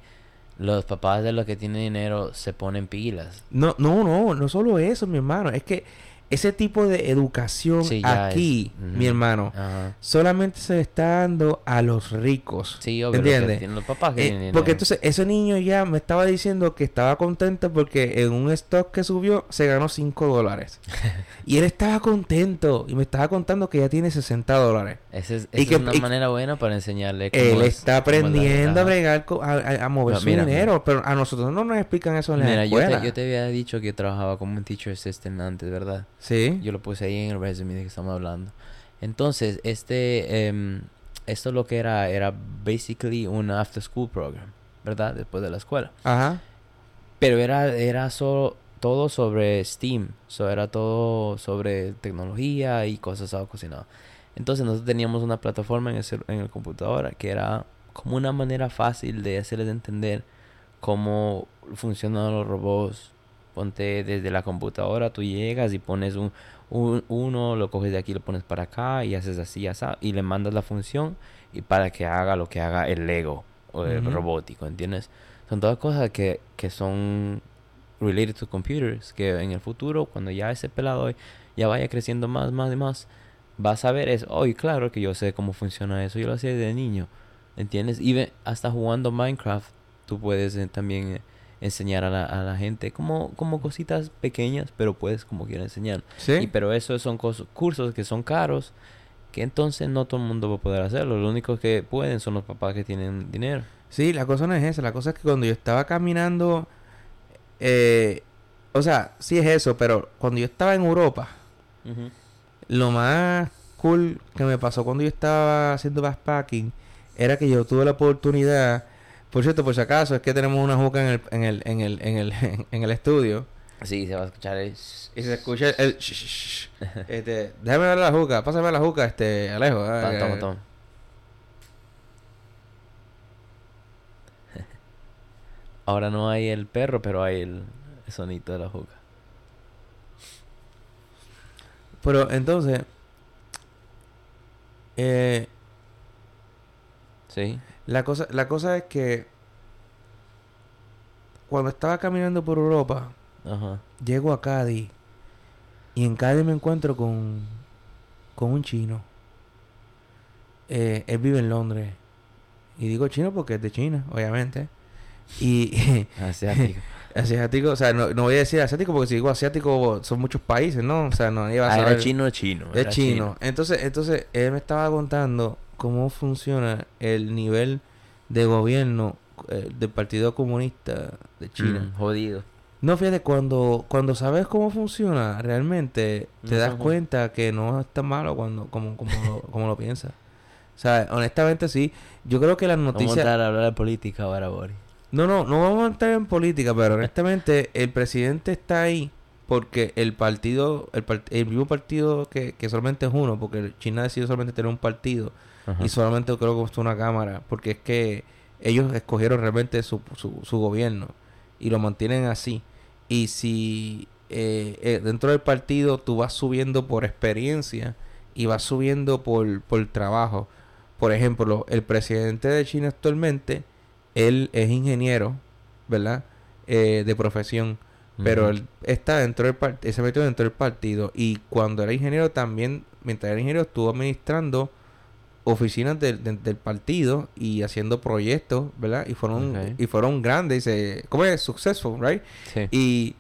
los papás de los que tienen dinero se ponen pilas. No, no, no, no solo eso, mi hermano. Es que ese tipo de educación Sí, aquí, es- mi hermano, Ajá. solamente se le está dando a los ricos. Sí, obvio. ¿Entiendes? los papás que Eh, tienen porque entonces ese niño ya me estaba diciendo que estaba contento porque en un stock que subió se ganó 5 dólares. y él estaba contento y me estaba contando que ya tiene 60 dólares. Esa es, y esa que- es una y- manera buena para enseñarle cómo Él es- está aprendiendo a bregar, a, a- a mover No, su mira, dinero, pero a nosotros no nos explican eso en la Mira, yo escuela. te, yo te había dicho que trabajaba como un teacher assistant antes, ¿verdad? Sí. Yo lo puse ahí en el resume de que estamos hablando. Entonces, este, em, esto lo que era, era basically un after school program, ¿verdad? Después de la escuela. Ajá. Pero era, era solo, todo sobre STEAM, so, era todo sobre tecnología y cosas algo cocinado. Entonces nosotros teníamos una plataforma en el, en el computadora que era como una manera fácil de hacerles entender cómo funcionan los robots. Ponte desde la computadora, tú llegas y pones un, un- uno, lo coges de aquí, lo pones para acá y haces así, así, y le mandas la función y para que haga lo que haga el Lego o el robótico, ¿entiendes? Son todas cosas que, que son related to computers, que en el futuro, cuando ya ese pelado ya vaya creciendo más, más y más, vas a ver eso. Oh, y claro que yo sé cómo funciona eso. Yo lo hacía de niño. ¿Entiendes? Y ve- hasta jugando Minecraft, tú puedes eh, también eh, enseñar a la, a la gente como, como cositas pequeñas, pero puedes como quieras enseñar. Sí. Y, pero eso son cursos que son caros, que entonces no todo el mundo va a poder hacerlo. Los únicos que pueden son los papás que tienen dinero. Sí, la cosa no es esa. La cosa es que cuando yo estaba caminando. eh, o sea, sí es eso, pero cuando yo estaba en Europa, lo más cool que me pasó cuando yo estaba haciendo backpacking era que yo tuve la oportunidad. Por cierto, por si acaso, es que tenemos una juca en el, en el, en el, en el, en el estudio. Sí, se va a escuchar el... Y se escucha el. este, déjame ver la juca, pásame la juca, este, Alejo. Toma, que- toma, toma. Ahora no hay el perro, pero hay el, el sonito de la juca. Pero entonces. Eh, Sí. La cosa, la cosa es que cuando estaba caminando por Europa, Ajá. llego a Cádiz y en Cádiz me encuentro con, con un chino. Eh, él vive en Londres. Y digo chino porque es de China, obviamente. Y Asiático. asiático, o sea, no, no voy a decir asiático porque si digo asiático son muchos países, ¿no? O sea, no iba a Ah, saber. era chino, chino. Es era chino. Entonces, entonces, él me estaba contando cómo funciona el nivel de gobierno eh, del Partido Comunista de China. Mm, jodido. No, fíjate, cuando, cuando sabes cómo funciona, realmente te No das cuenta que no es tan malo cuando, como, como, lo, como lo piensas. O sea, honestamente sí. Yo creo que las Vamos a noticias... entrar a hablar de política ahora, Boris. No, no, no vamos a entrar en política, pero honestamente el presidente está ahí porque el partido, el, part- el mismo partido que, que solamente es uno, porque China decidió solamente tener un partido Ajá. y solamente creo que costó una cámara, porque es que ellos escogieron realmente su, su, su gobierno y lo mantienen así. Y si eh, eh, dentro del partido tú vas subiendo por experiencia y vas subiendo por, por trabajo. Por ejemplo, el presidente de China actualmente, él es ingeniero, ¿verdad? Eh, de profesión. Pero él está dentro del partido, se metió dentro del partido. Y cuando era ingeniero también, mientras era ingeniero, estuvo administrando oficinas del, del- del partido y haciendo proyectos, ¿verdad? Y fueron, y fueron grandes y se, ¿cómo es? Successful, right? Sí. Y,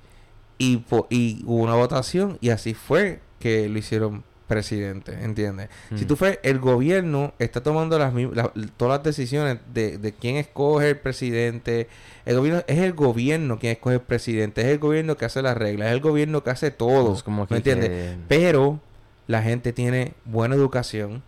y, y hubo una votación y así fue que lo hicieron presidente, ¿entiendes? Si Mm. tú fue, el gobierno está tomando las, la- todas las decisiones de, de quién escoge el presidente. El gobierno es el gobierno quien escoge el presidente, es el gobierno que hace las reglas, es el gobierno que hace todo, Es como ¿me entiendes? que- Pero la gente tiene buena educación,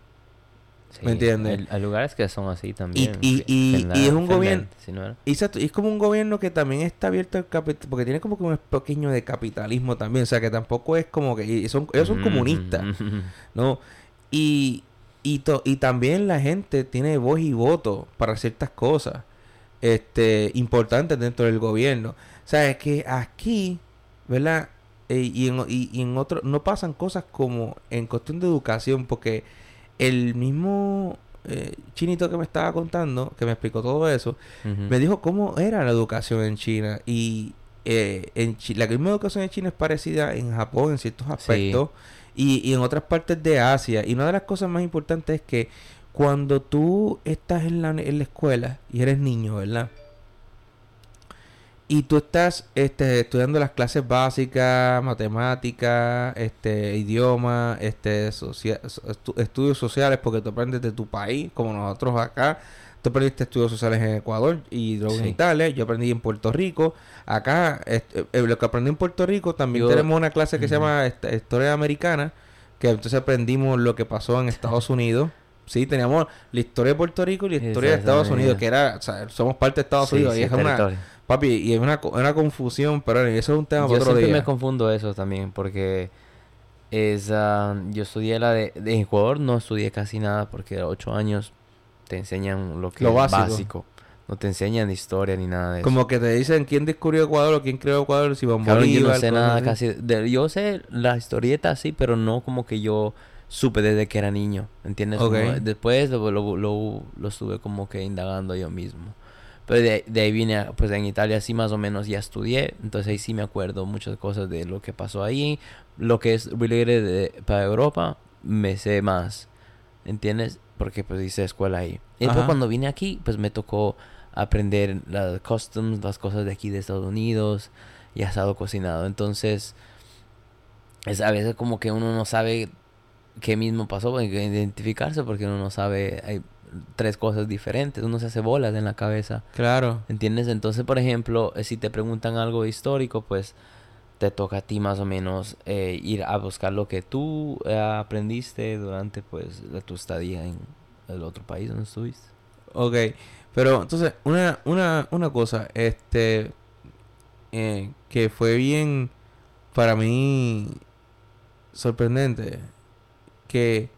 sí, ¿me entiendes? Hay, lugares que son así también. y- y- y es un gobierno- si no es como un gobierno que también está abierto al capital, porque tiene como que un pequeño de capitalismo también, o sea que tampoco es como que, son, ellos son Ujú, comunistas. ¿no? Y, y, to- y también la gente tiene voz y voto para ciertas cosas este importantes dentro del gobierno. O sea, es que aquí, ¿verdad? Eh, y, en, y, y en otro, no pasan cosas como en cuestión de educación, porque el mismo eh, chinito que me estaba contando, que me explicó todo eso, me dijo cómo era la educación en China y eh, en Chi- la misma educación en China es parecida en Japón en ciertos aspectos y, y en otras partes de Asia. Y una de las cosas más importantes es que cuando tú estás en la, en la escuela y eres niño, ¿verdad? Y tú estás este, estudiando las clases básicas, matemáticas, este, idioma, este, socia- estu- estudios sociales, porque tú aprendes de tu país, como nosotros acá. Tú aprendiste estudios sociales en Ecuador y luego en Sí. Italia. Yo aprendí en Puerto Rico. Acá, este, eh, lo que aprendí en Puerto Rico, también Yo- tenemos una clase que se llama este, Historia Americana, que entonces aprendimos lo que pasó en Estados Unidos. Sí, teníamos la historia de Puerto Rico y la historia de es Estados Unidos, que era, o sea, somos parte de Estados Sí, Unidos. sí, y es una, territorio. Papi, y hay una, una confusión, pero eso es un tema Yo para otro siempre día. me confundo eso también porque es ah, yo estudié la de, de Ecuador no estudié casi nada porque a ocho años te enseñan lo que Lo es básico. no te enseñan historia ni nada de eso Como que te dicen quién descubrió Ecuador o quién creó Ecuador, si Simón Cabrón, yo no Bolívar, sé nada así. casi de- yo sé la historieta sí pero no como que yo supe desde que era niño ¿entiendes? Como después lo, lo, lo, lo estuve como que indagando yo mismo pero de, de ahí vine, a- pues en Italia sí más o menos ya estudié, entonces ahí sí me acuerdo muchas cosas de lo que pasó ahí, lo que es related de- para Europa, me sé más. ¿Entiendes? Porque pues hice escuela ahí. Y después Ajá. cuando vine aquí, pues me tocó aprender las customs, las cosas de aquí de Estados Unidos y asado cocinado. Entonces, es a veces como que uno no sabe qué mismo pasó, hay que identificarse porque uno no sabe, hay tres cosas diferentes, uno se hace bolas en la cabeza. Claro. ¿Entiendes? Entonces, por ejemplo, eh, si te preguntan algo histórico, pues te toca a ti más o menos eh, ir a buscar lo que tú eh, aprendiste durante pues la- tu estadía en el otro país donde estuviste. Ok. Pero entonces, una, una, una cosa, este, eh, que fue bien para mí sorprendente, que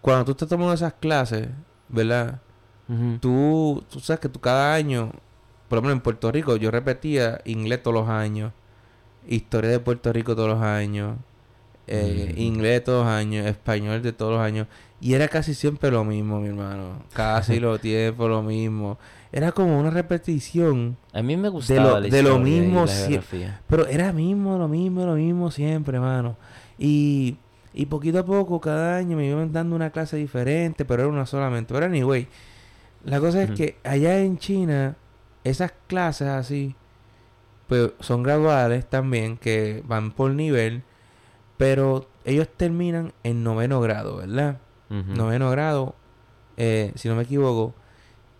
cuando tú estás tomando esas clases, ¿verdad? Tú, tú sabes que tú cada año, por lo menos en Puerto Rico, yo repetía inglés todos los años, historia de Puerto Rico todos los años, eh, Mm. inglés todos los años, español de todos los años, y era casi siempre lo mismo, mi hermano, casi lo tiempo lo mismo. Era como una repetición, A mí me gustaba de lo mismo la sie- geografía. pero era mismo, lo mismo, lo mismo siempre, hermano. Y, y poquito a poco, cada año me iban dando una clase diferente, pero era una solamente. Pero anyway, la cosa es que allá en China, esas clases así, pues son graduales también, que van por nivel, pero ellos terminan en noveno grado, ¿verdad? Noveno grado, eh, si no me equivoco.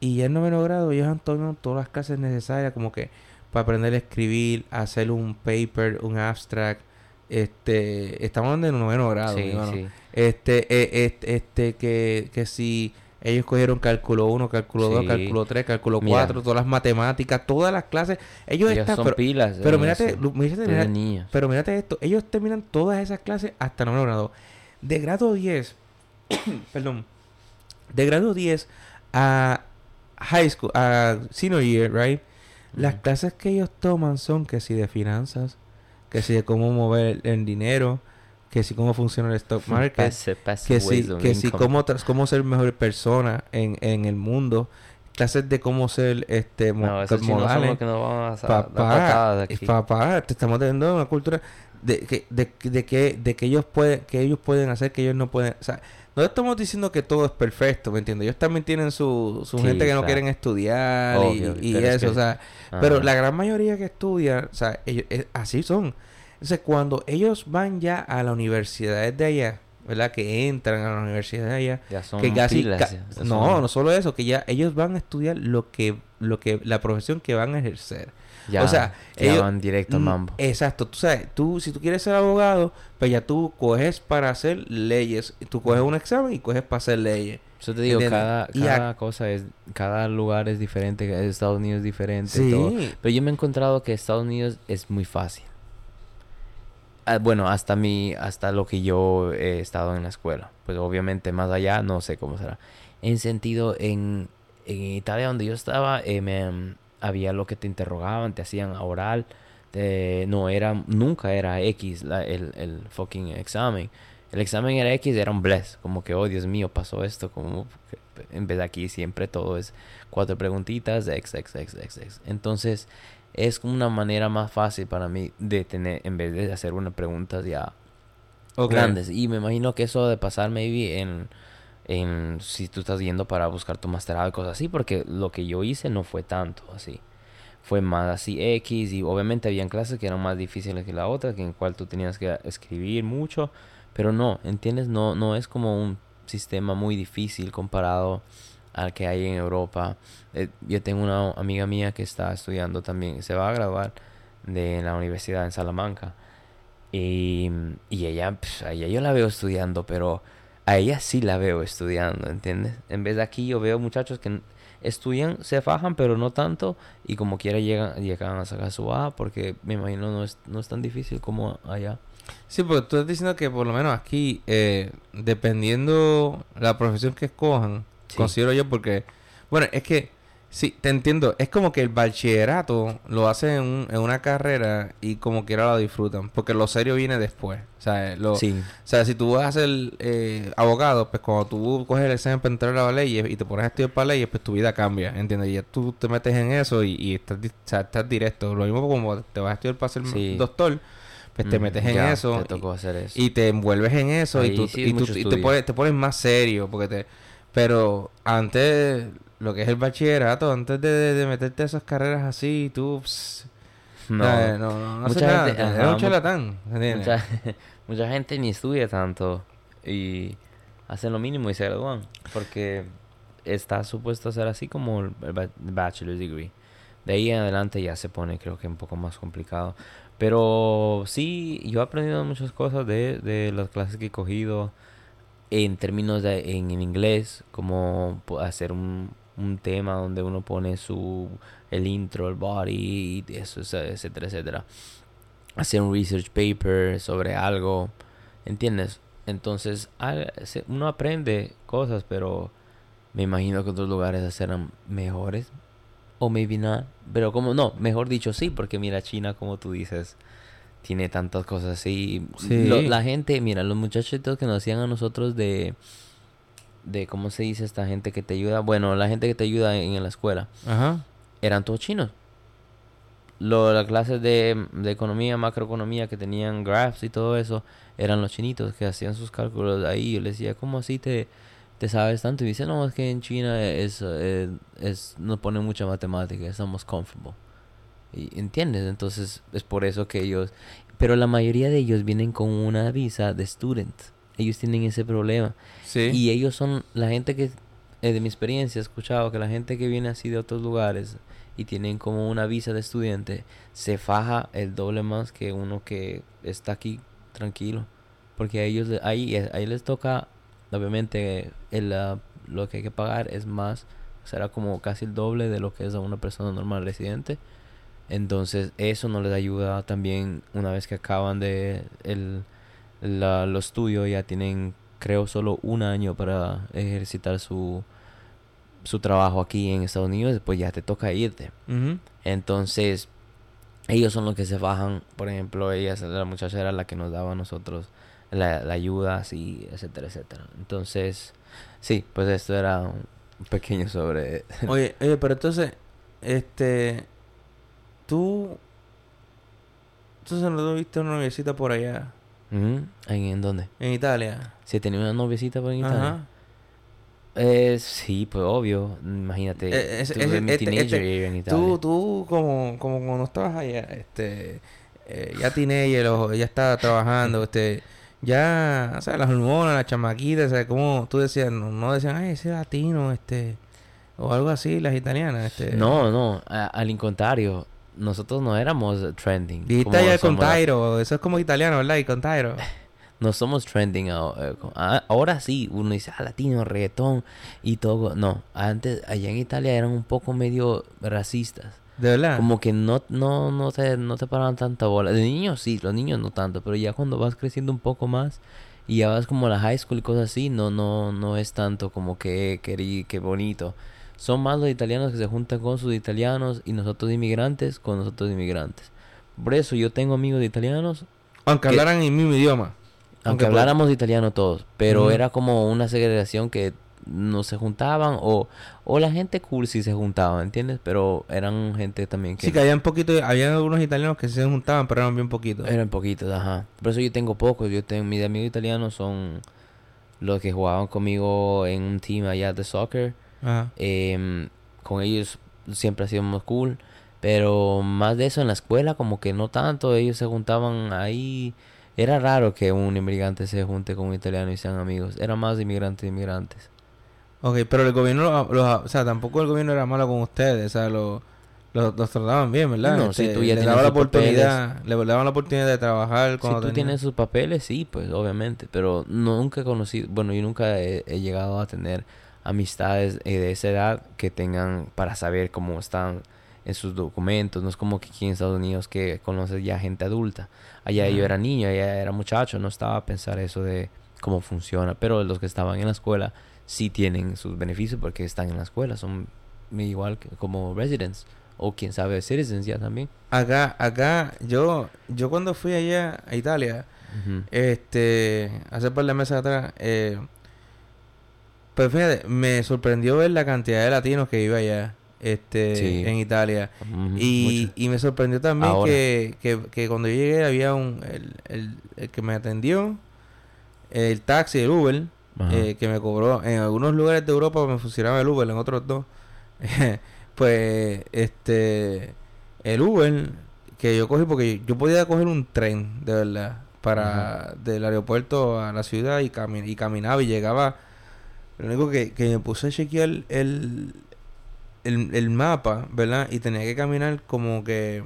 Y ya en noveno grado ellos han tomado todas las clases necesarias como que para aprender a escribir, hacer un paper, un abstract. Este, estamos hablando de noveno grado, Sí. Este, eh, este, este, que, que si ellos cogieron cálculo 1, cálculo 2, Sí. cálculo 3, cálculo Mira. 4, todas las matemáticas, todas las clases, ellos Ellos están, son pero, pilas. pero en mírate, pero mírate esto, ellos terminan todas esas clases hasta noveno grado. De grado 10, perdón, de grado 10 a high school, a senior year, right? Las clases que ellos toman son que si de finanzas, que si de cómo mover el dinero, que si cómo funciona el stock market, Passive- passive que si, que si cómo, cómo ser mejor persona en, en el mundo, clases de cómo ser este No, esos modales. que nos van a Papá, aquí. papá, te estamos teniendo una cultura de que, de, de que, de que ellos pueden, que ellos pueden hacer, que ellos no pueden, o sea, no estamos diciendo que todo es perfecto, ¿me entiendes? Ellos también tienen su, su Sí, gente que no quieren estudiar Obvio, y, y pero es eso, que- o sea, pero Ajá. la gran mayoría que estudia, o sea, ellos, eh, así son. Entonces, cuando ellos van ya a la universidad de allá, ¿verdad? Que entran a la universidad de allá, Ya son que casi pilas, ca- ya, ya no son- no solo eso que ya ellos van a estudiar lo que lo que la profesión que van a ejercer ya, o sea, ya ellos- van directo al mambo. exacto tú sabes tú si tú quieres ser abogado pues ya tú coges para hacer leyes tú coges un examen y coges para hacer leyes Yo te digo, ¿entiendes? cada, Y a- cada cosa es, cada lugar es diferente, Estados Unidos es diferente. y todo. sí Pero yo me he encontrado que Estados Unidos es muy fácil. Ah, bueno, hasta mi, hasta lo que yo he estado en la escuela. Pues obviamente más allá no sé cómo será. En sentido, en, en Italia donde yo estaba, eh, me- había lo que te interrogaban, te hacían oral. te- no era, nunca era X la- el, el fucking examen. El examen era X, era un bless. Como que, oh Dios mío, pasó esto. Como en vez de aquí siempre todo es cuatro preguntitas, X, X, X, X, X. Entonces, es como una manera más fácil para mí de tener, en vez de hacer unas preguntas ya grandes. Y me imagino que eso de pasar maybe en, en si tú estás yendo para buscar tu masterado y cosas así, porque lo que yo hice no fue tanto así. Fue más así X y obviamente habían clases que eran más difíciles que la otra, que en cual tú tenías que escribir mucho, pero no, ¿entiendes? No, no es como un sistema muy difícil comparado al que hay en Europa. Eh, yo tengo una amiga mía que está estudiando también, se va a graduar de la universidad en Salamanca. Y, y ella, a ella yo la veo estudiando, pero a ella sí la veo estudiando, ¿entiendes? En vez de aquí yo veo muchachos que estudian, se fajan, pero no tanto, y como quiera llegan, llegan a sacar su A, porque me imagino no es, no es tan difícil como allá. sí porque tú estás diciendo que por lo menos aquí eh, dependiendo la profesión que escojan Sí. considero yo porque bueno es que sí te entiendo es como que el bachillerato lo hacen en, un- en una carrera y como quiera lo disfrutan porque lo serio viene después o sea lo, Sí, O sea, si tú vas a ser eh, abogado, pues cuando tú coges el examen para entrar a la ley y te pones a estudiar para leyes, pues tu vida cambia, ¿entiendes? Y ya tú te metes en eso y, y estás, di- o sea, estás directo. Lo mismo como te vas a estudiar para ser Sí. doctor, pues te Mm, metes en ya, eso Te tocó hacer eso. y te envuelves en eso y tú, sí y es tú- mucho y te, pones, te pones más serio porque te pero antes lo que es el bachillerato antes de, de- meterte a esas carreras así tú ps, no. no, no, no Mucha nada, gente- un charlatán. Mucha, mucha gente ni estudia tanto y hacen lo mínimo y se gradúan. Porque está supuesto a ser así como el ba- bachelor's degree. De ahí en adelante ya se pone creo que un poco más complicado. Pero sí, yo he aprendido muchas cosas de, de las clases que he cogido en términos de en, en inglés, como hacer un, un tema donde uno pone su el intro, el body, y eso, etcétera, etcétera hacer un research paper sobre algo, ¿entiendes? Entonces, uno aprende cosas, pero me imagino que otros lugares serán mejores. O maybe not. Pero como no, mejor dicho sí, porque mira, China, como tú dices, tiene tantas cosas así. Sí. Lo- la gente, mira, los muchachitos que nos hacían a nosotros de... De, ¿cómo se dice esta gente que te ayuda? Bueno, la gente que te ayuda en, en la escuela ajá eran todos chinos. Lo, las clases de, de economía, macroeconomía que tenían graphs y todo eso, eran los chinitos que hacían sus cálculos ahí. Yo les decía, ¿cómo así te, te sabes tanto? Y dice, no, es que en China es, eh, es, nos ponen mucha matemática, estamos comfortable. Y, ¿Entiendes? Entonces es por eso que ellos... Pero la mayoría de ellos vienen con una visa de student. Ellos tienen ese problema. sí Y ellos son la gente que, eh, de mi experiencia, he escuchado que la gente que viene así de otros lugares y tienen como una visa de estudiante, se faja el doble más que uno que está aquí tranquilo. Porque a ellos, ahí, eh, ahí les toca, obviamente, el, lo que hay que pagar es más, será como casi el doble de lo que es a una persona normal residente. Entonces, eso no les ayuda también una vez que acaban de el, la, los estudios, ya tienen, creo, solo un año para ejercitar su, su trabajo aquí en Estados Unidos, después ya te toca irte. Entonces, ellos son los que se bajan. Por ejemplo, ella, la muchacha era la que nos daba a nosotros la, la ayuda, así, etcétera, etcétera. Entonces, sí, pues esto era un pequeño sobre... oye oye pero entonces este tú entonces no tuviste una noviecita por allá ¿En, en dónde? en Italia ¿Se tenía una noviecita por en Italia? Ajá. Eh, sí, pues obvio. Imagínate. Eh, ese- tuve ese- mi este- teenager este- en Italia. Tú, tú, como, como cuando estabas allá, este, eh, ya teenager, o ya estaba trabajando, este, ya, o sea, las hormonas, las chamaquitas, o sea, como tú decías, no, no decían, ay, ese latino, este, o algo así, las italianas, este. No, no, a- al contrario. Nosotros no éramos trending. Dijiste allá con la- Tyro, eso es como italiano, ¿verdad? Y con Tyro. No somos trending eh, co- a- ahora sí, uno dice, ah, latino, reggaetón y todo. No, antes, allá en Italia eran un poco medio racistas. ¿De verdad? Como que no, no, no te, no te paraban tanta bola. De niños sí, los niños no tanto, pero ya cuando vas creciendo un poco más y ya vas como a la high school y cosas así, no, no, no es tanto como que querí, que bonito. Son más los italianos que se juntan con sus italianos y nosotros inmigrantes con nosotros inmigrantes. Por eso yo tengo amigos de italianos Aunque que- hablaran el mismo idioma. aunque habláramos italiano todos, pero era como una segregación que no se juntaban o, o la gente sí se juntaba, ¿entiendes? Pero eran gente también que Sí, que había un poquito, había algunos italianos que se juntaban, pero eran bien poquitos. eran poquitos, ajá. Por eso yo tengo pocos, yo tengo mis amigos italianos son los que jugaban conmigo en un team allá de soccer. Ajá. Em, con ellos siempre ha sido más cool, pero más de eso en la escuela como que no tanto, ellos se juntaban ahí. Era raro que un inmigrante se junte con un italiano y sean amigos. Era más de inmigrantes inmigrantes. Ok, pero el gobierno, los- los- o sea, tampoco el gobierno era malo con ustedes, o sea, los, los, los trataban bien, ¿verdad? No, si tú ya le tienes daban la oportunidad, le daban la oportunidad de trabajar Si cuando tú tenían- tienes sus papeles, sí, pues obviamente, pero nunca he conocido, bueno, yo nunca he, he llegado a tener amistades eh, de esa edad que tengan para saber cómo están en sus documentos. No es como que aquí en Estados Unidos que conoces ya gente adulta. Allá yo era niño, allá era muchacho, no estaba a pensar eso de cómo funciona, pero los que estaban en la escuela sí tienen sus beneficios porque están en la escuela, son igual que como residents o quién sabe citizens ya también. Acá, acá, yo, yo cuando fui allá a Italia, Ujú. este, hace par de meses atrás, eh, pues fíjate, me sorprendió ver la cantidad de latinos que iba allá. este, Sí. en Italia. Y, y me sorprendió también que, que, que cuando yo llegué había un, el, el, el que me atendió, el taxi, el Uber, eh, que me cobró. En algunos lugares de Europa me funcionaba el Uber, en otros dos. pues, este, el Uber que yo cogí, porque yo podía coger un tren, de verdad, para del aeropuerto a la ciudad y, cami- y caminaba y llegaba. Lo único que, que me puse a chequear el, el, el mapa, ¿verdad? Y tenía que caminar como que...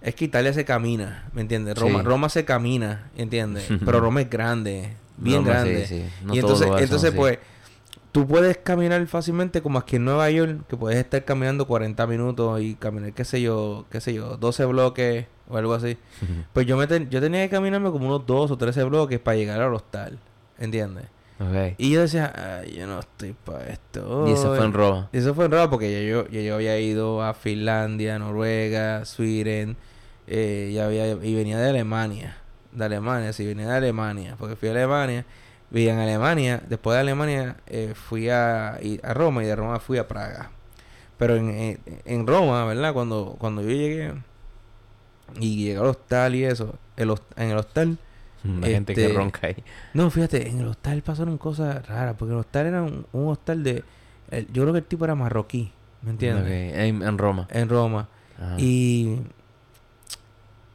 Es que Italia se camina, ¿me entiendes? Roma, Sí. Roma se camina, ¿entiendes? Pero Roma es grande, bien Roma, sí, grande. sí. No y entonces, son entonces pues, tú puedes caminar fácilmente como aquí en Nueva York, que puedes estar caminando 40 minutos y caminar, qué sé yo, qué sé yo, 12 bloques o algo así. Pues yo, me ten- yo tenía que caminarme como unos 2 o 13 bloques para llegar al hostal, ¿entiendes? Y yo decía, Ay, yo no estoy para esto. Y eso fue en Roma. Y eso fue raro porque ya yo, ya yo había ido a Finlandia, Noruega, Sweden, eh, ya había, y venía de Alemania. De Alemania, sí, venía de Alemania. Porque fui a Alemania, vi en Alemania, después de Alemania eh, fui a, y- a Roma y de Roma fui a Praga. Pero en, en, en Roma, ¿verdad? Cuando, cuando yo llegué y llegué al hostal y eso, el en el hostal, La gente que Este, ronca ahí. no, fíjate, en el hostal pasaron cosas raras, porque el hostal era un, un hostal de, el- yo creo que el tipo era marroquí, ¿me entiendes? Ok, En, en Roma. En Roma. Ajá. Y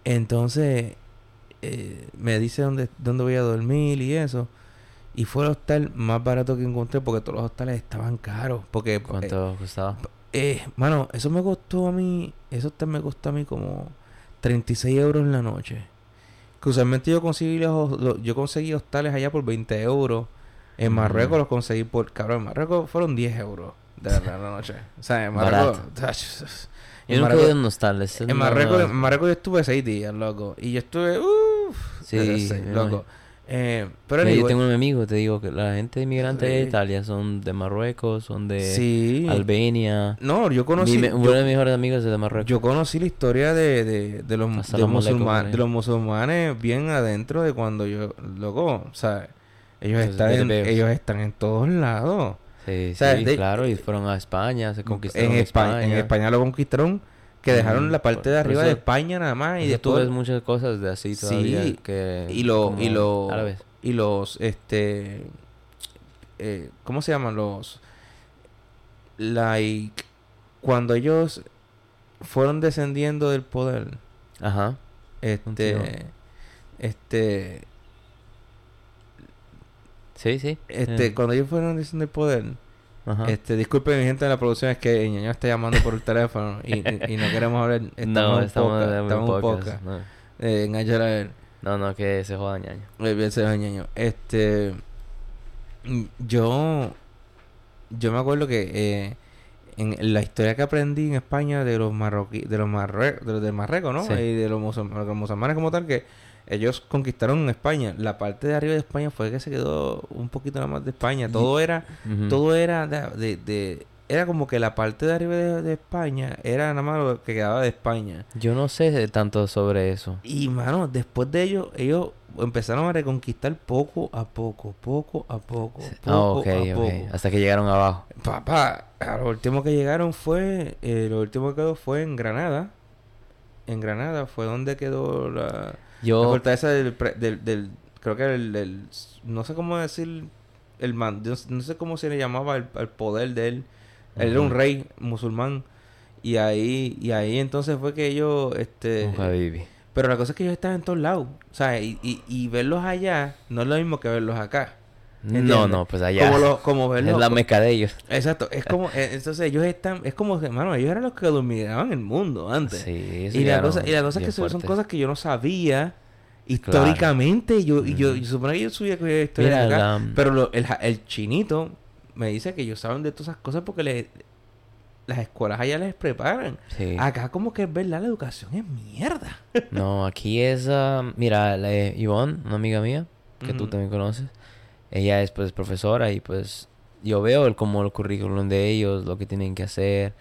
entonces eh, me dice dónde, dónde voy a dormir y eso. Y fue el hostal más barato que encontré porque todos los hostales estaban caros. Porque, ¿Cuánto costaba? eh, eh, mano, eso me costó a mí, eso me costó a mí como 36 euros en la noche. Que usualmente yo conseguí, los, los- yo conseguí hostales allá por 20 euros. En Mm. Marruecos los conseguí por, cabrón, en Marruecos fueron 10 euros de la, la noche. O sea, en Marruecos... Yo en nunca he Marruecos- ido a un hostal. eso en Marruecos, en Marruecos yo estuve seis días, loco. Y yo estuve, uff, Sí, loco. Eh, pero yo tengo un amigo, te digo, que la gente inmigrante de. Italia son de Marruecos, son de sí. Albania. No, yo conocí, Mi, me- yo, uno de mis mejores amigos es de Marruecos. yo conocí la historia de, de, de los, de los, musulmanes, por de los musulmanes bien adentro de cuando yo, loco, o sea, ellos Los están, en, ellos están en todos lados. Sí, o sea, sí, de- claro, y fueron a España, se conquistaron En España, España. en España lo conquistaron, que dejaron Mm, la parte de arriba eso- de España nada más y tú después ves muchas cosas de así Sí, todavía que y lo y lo árabes. y los este eh, cómo se llaman los like cuando ellos fueron descendiendo del poder Ajá. este este Sí, sí. este Eh, cuando ellos fueron descendiendo del poder Ajá. este disculpen mi gente de la producción es que Ñaño está llamando por el teléfono y, y- y no queremos hablar estamos no, estamos un estamos podcast. No. Eh, a él no, no, que se joda ñaño. Muy bien, Sergio Ñaño. Este. Yo. Yo me acuerdo que. eh, en la historia que aprendí en España de los marroquíes. De los marre, de los de Marruecos, ¿no? Sí. Y de los musulmanes como tal, que ellos conquistaron España. La parte de arriba de España fue que se quedó un poquito nada más de España. Todo era. Todo era de, de, de- Era como que la parte de arriba de, de España era nada más lo que quedaba de España. Yo no sé de tanto sobre eso. Y mano, después de ello, ellos empezaron a reconquistar poco a poco, poco a poco, poco Ah, ok, a poco. Hasta que llegaron abajo. Papá, lo último que llegaron fue, eh, lo último que quedó fue en Granada. En Granada fue donde quedó la, la Yo, fortaleza del, pre- del, del- creo que el, del- no sé cómo decir, el man, no sé cómo se le llamaba el, el poder de él. Él era un rey musulmán. Y ahí, y ahí entonces fue que ellos, este... un. Pero la cosa es que ellos están en todos lados. O sea, y, y, y verlos allá no es lo mismo que verlos acá. No, ¿entiendes? no, pues allá. Como, como verlos. es la meca de ellos. Exacto. Es como... eh, entonces ellos están... Es como... Hermano, ellos eran los que dominaban el mundo antes. Sí, eso y, la cosa, y la cosa es que son, cosas que yo no sabía históricamente. Yo, y yo, Ujú. yo suponía que yo subía que historia Mira, de acá. la- Pero lo- el, el chinito me dice que ellos saben de todas esas cosas porque le, las escuelas allá les preparan. Sí. Acá como que es verdad, la educación es mierda. No, aquí es... ah, mira, la, Ivonne, una amiga mía, que tú Ujú. también conoces. Ella es pues profesora y pues yo veo el, como el currículum de ellos, lo que tienen que hacer.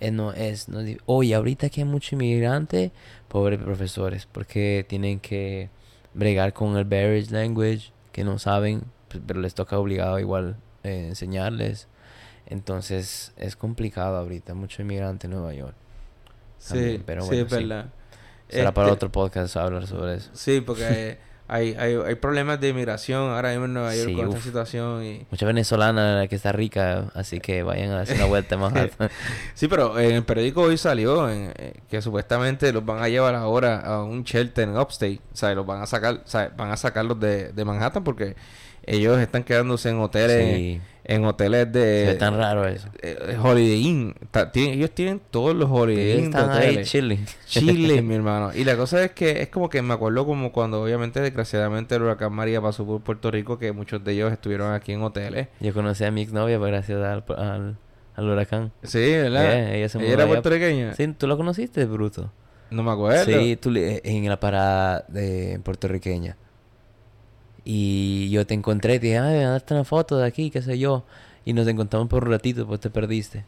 Eh, no es... No, Oye, ahorita que hay mucho inmigrante, pobres profesores, porque tienen que bregar con el barrier language, que no saben, pues, pero les toca obligado igual eh, enseñarles. Entonces es complicado ahorita, mucho inmigrante en Nueva York. Sí, También, pero sí, bueno, sí. verdad. Será para Este, otro podcast hablar sobre eso. Sí, porque hay, hay, hay problemas de inmigración ahora mismo en Nueva York Sí, con esta uf. situación. y Mucha venezolana que está rica, así que vayan a hacer una vuelta en Manhattan. Sí, pero en el periódico hoy salió en, eh, que supuestamente los van a llevar ahora a un shelter en Upstate. O sea, los van a sacar, o sea, van a sacarlos de, de Manhattan porque ellos están quedándose en hoteles, Sí, en hoteles de ve tan raro eso. eh, Holiday Inn. Ta- tienen- ellos tienen todos los Holiday Inn de están ahí chilling. Chile, mi hermano. Y la cosa es que es como que me acuerdo como cuando obviamente desgraciadamente el huracán María pasó por Puerto Rico que muchos de ellos estuvieron aquí en hoteles. Yo conocí a mi exnovia pues, gracias al, al, al huracán. Sí, ¿verdad? Yeah, ella se mudó era puertorriqueña. Sí, ¿tú lo conociste, Bruto? No me acuerdo. Sí, tú en la parada de puertorriqueña. Y yo te encontré, te dije, ay, date una foto de aquí, qué sé yo. Y nos encontramos por un ratito, pues te perdiste.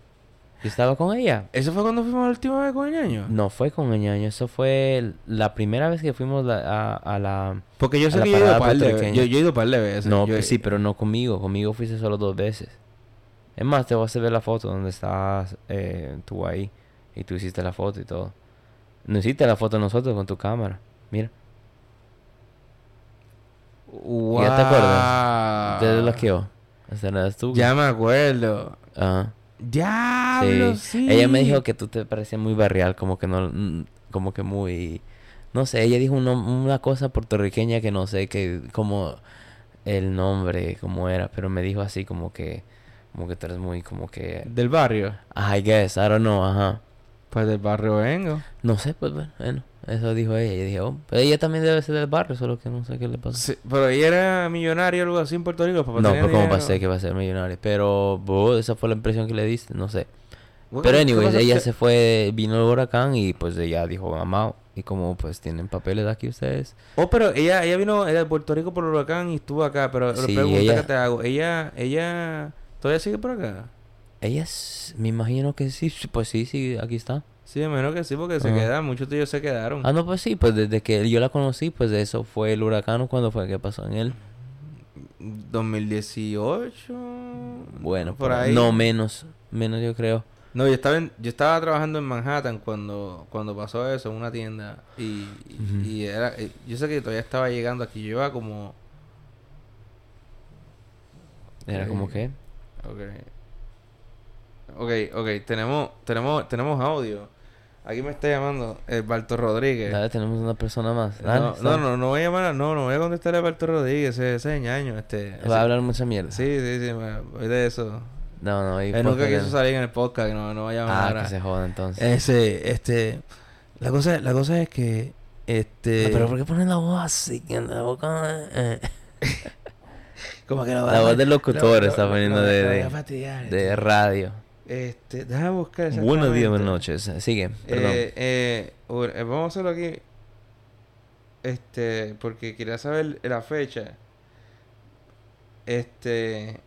Yo estaba con ella. ¿Eso fue cuando fuimos la última vez con el ñaño? No fue con Ñaño, eso fue la primera vez que fuimos la- a, a la... Porque yo sé la que yo he ido par de. Yo, yo he ido par de veces. No, Yo- pues sí, pero no conmigo. Conmigo fuiste solo dos veces. Es más, te voy a hacer ver la foto donde estabas eh, tú ahí. Y tú hiciste la foto y todo. No hiciste la foto nosotros con tu cámara. Mira. Wow. ¿Ya te acuerdas? Te desbloqueó. Tú. Ya me acuerdo. Ajá. Diablo, sí. Ella me dijo que tú te parecías muy barrial, como que no, mm, como que muy, no sé, ella dijo una cosa puertorriqueña que no sé, que como el nombre, cómo era, pero me dijo así como que, como que tú eres muy, como que, Del barrio. I guess, I don't know, ajá. Pues del barrio vengo. No sé, pues bueno, bueno, eso dijo ella. Y dije, oh, pero ella también debe ser del barrio, solo que no sé qué le pasó. Sí, pero ella era millonario o algo así en Puerto Rico. papá no, pero dinero. pasé que va a ser millonario. Pero, bo, esa fue la impresión que le diste, no sé. Bueno, Pero ¿qué anyways, ella Que- se fue, vino el huracán y pues ella dijo, mamá, y como pues tienen papeles aquí ustedes. Oh, pero ella, ella vino ella de Puerto Rico por el huracán y estuvo acá. Pero la pregunta ella- que te hago, ella, ella todavía sigue por acá. Ellas, me imagino que sí, pues sí, sí, aquí está. Sí, me imagino que sí, porque se quedan, muchos de ellos se quedaron. Ah, no, pues sí, pues desde que yo la conocí, pues de eso fue el huracán, ¿o ¿cuándo fue que pasó en él? 2018. Bueno, por por ahí. No, menos, menos yo creo. No, yo estaba en- yo estaba trabajando en Manhattan cuando cuando pasó eso en una tienda y, y- era eh, yo sé que todavía estaba llegando aquí. Yo iba como Era Ok. como que, okay. Okay, okay, tenemos tenemos tenemos audio. Aquí me está llamando el Balto Rodríguez. dale, tenemos una persona más. Dale, no, no, no, no voy a llamar, a- no, no voy a contestarle a Balto Rodríguez, ese, ese es ñaño, este. ese- Va a hablar mucha mierda. Sí, sí, sí, me- voy de eso. No, no, y Él nunca quiso salir en el podcast, no, no voy a llamar Ah, a- que se joda entonces. Ese, este, la cosa, la cosa es que, este, pero ¿por qué ponen la voz así? Que la boca... eh, como que La voz del locutor está poniendo de- la de- De radio. Este, déjame buscar Buenos días, buenas noches. Sigue, perdón. Eh, eh, eh, vamos a hacerlo aquí, este, porque quería saber la fecha, este,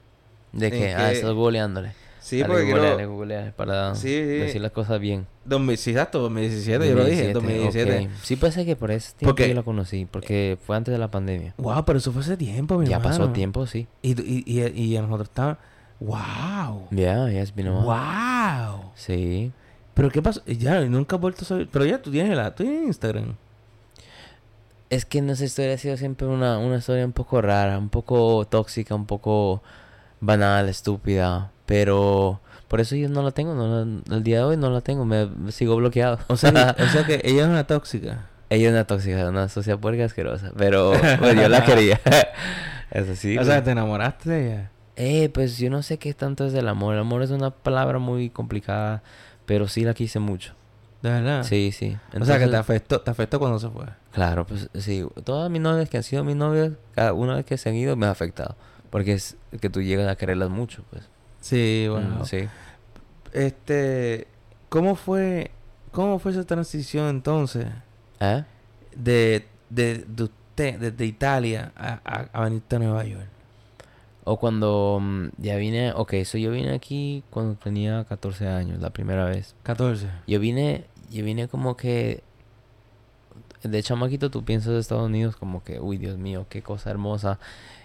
¿De qué? Ah, que- estás googleándole. sí, Dale, porque googleale, quiero, googleale para Sí, sí. decir las cosas bien. 2000, sí, exacto, 2017, yo lo dije, 2017. ok. Sí, puede ser que por ese tiempo Porque- yo la conocí, porque fue antes de la pandemia. Wow, pero eso fue hace tiempo, mi Ya pasó hermano. tiempo, sí. Y, y, y, y a nosotros estábamos, wow, Ya, ya es vino. wow. Sí. Pero qué pasó, ya nunca he vuelto a saber, pero ya tú tienes la, tú tienes Instagram. Es que nuestra historia ha sido siempre una, una historia un poco rara, un poco tóxica, un poco banal, estúpida. Pero por eso yo no la tengo. No la- el día de hoy no la tengo. Me, me sigo bloqueado. O sea, que, o sea que ella es una tóxica. Ella es una tóxica, una sucia puerca asquerosa. Pero pues, yo la quería. Eso sí. o pues. sea, te enamoraste de ella. Eh, pues yo no sé qué tanto es el amor. El amor es una palabra muy complicada. Pero sí la quise mucho. De verdad. Sí, sí. o sea que te afectó, te afectó cuando se fue. Claro, pues sí. Todas mis novias que han sido mis novias, cada una vez que se han ido me ha afectado. Porque es que tú llegas a quererlas mucho, pues. Sí, bueno. Mm, sí. Este, ¿cómo fue, cómo fue esa transición entonces ¿Eh? de, de, de usted, desde Italia a, a, a venirte a Nueva York? O cuando mm, ya vine, ok, eso yo vine aquí cuando tenía 14 años, la primera vez. 14. Yo vine, yo vine como que de chamaquito tú piensas de Estados Unidos como que, uy, Dios mío, qué cosa hermosa.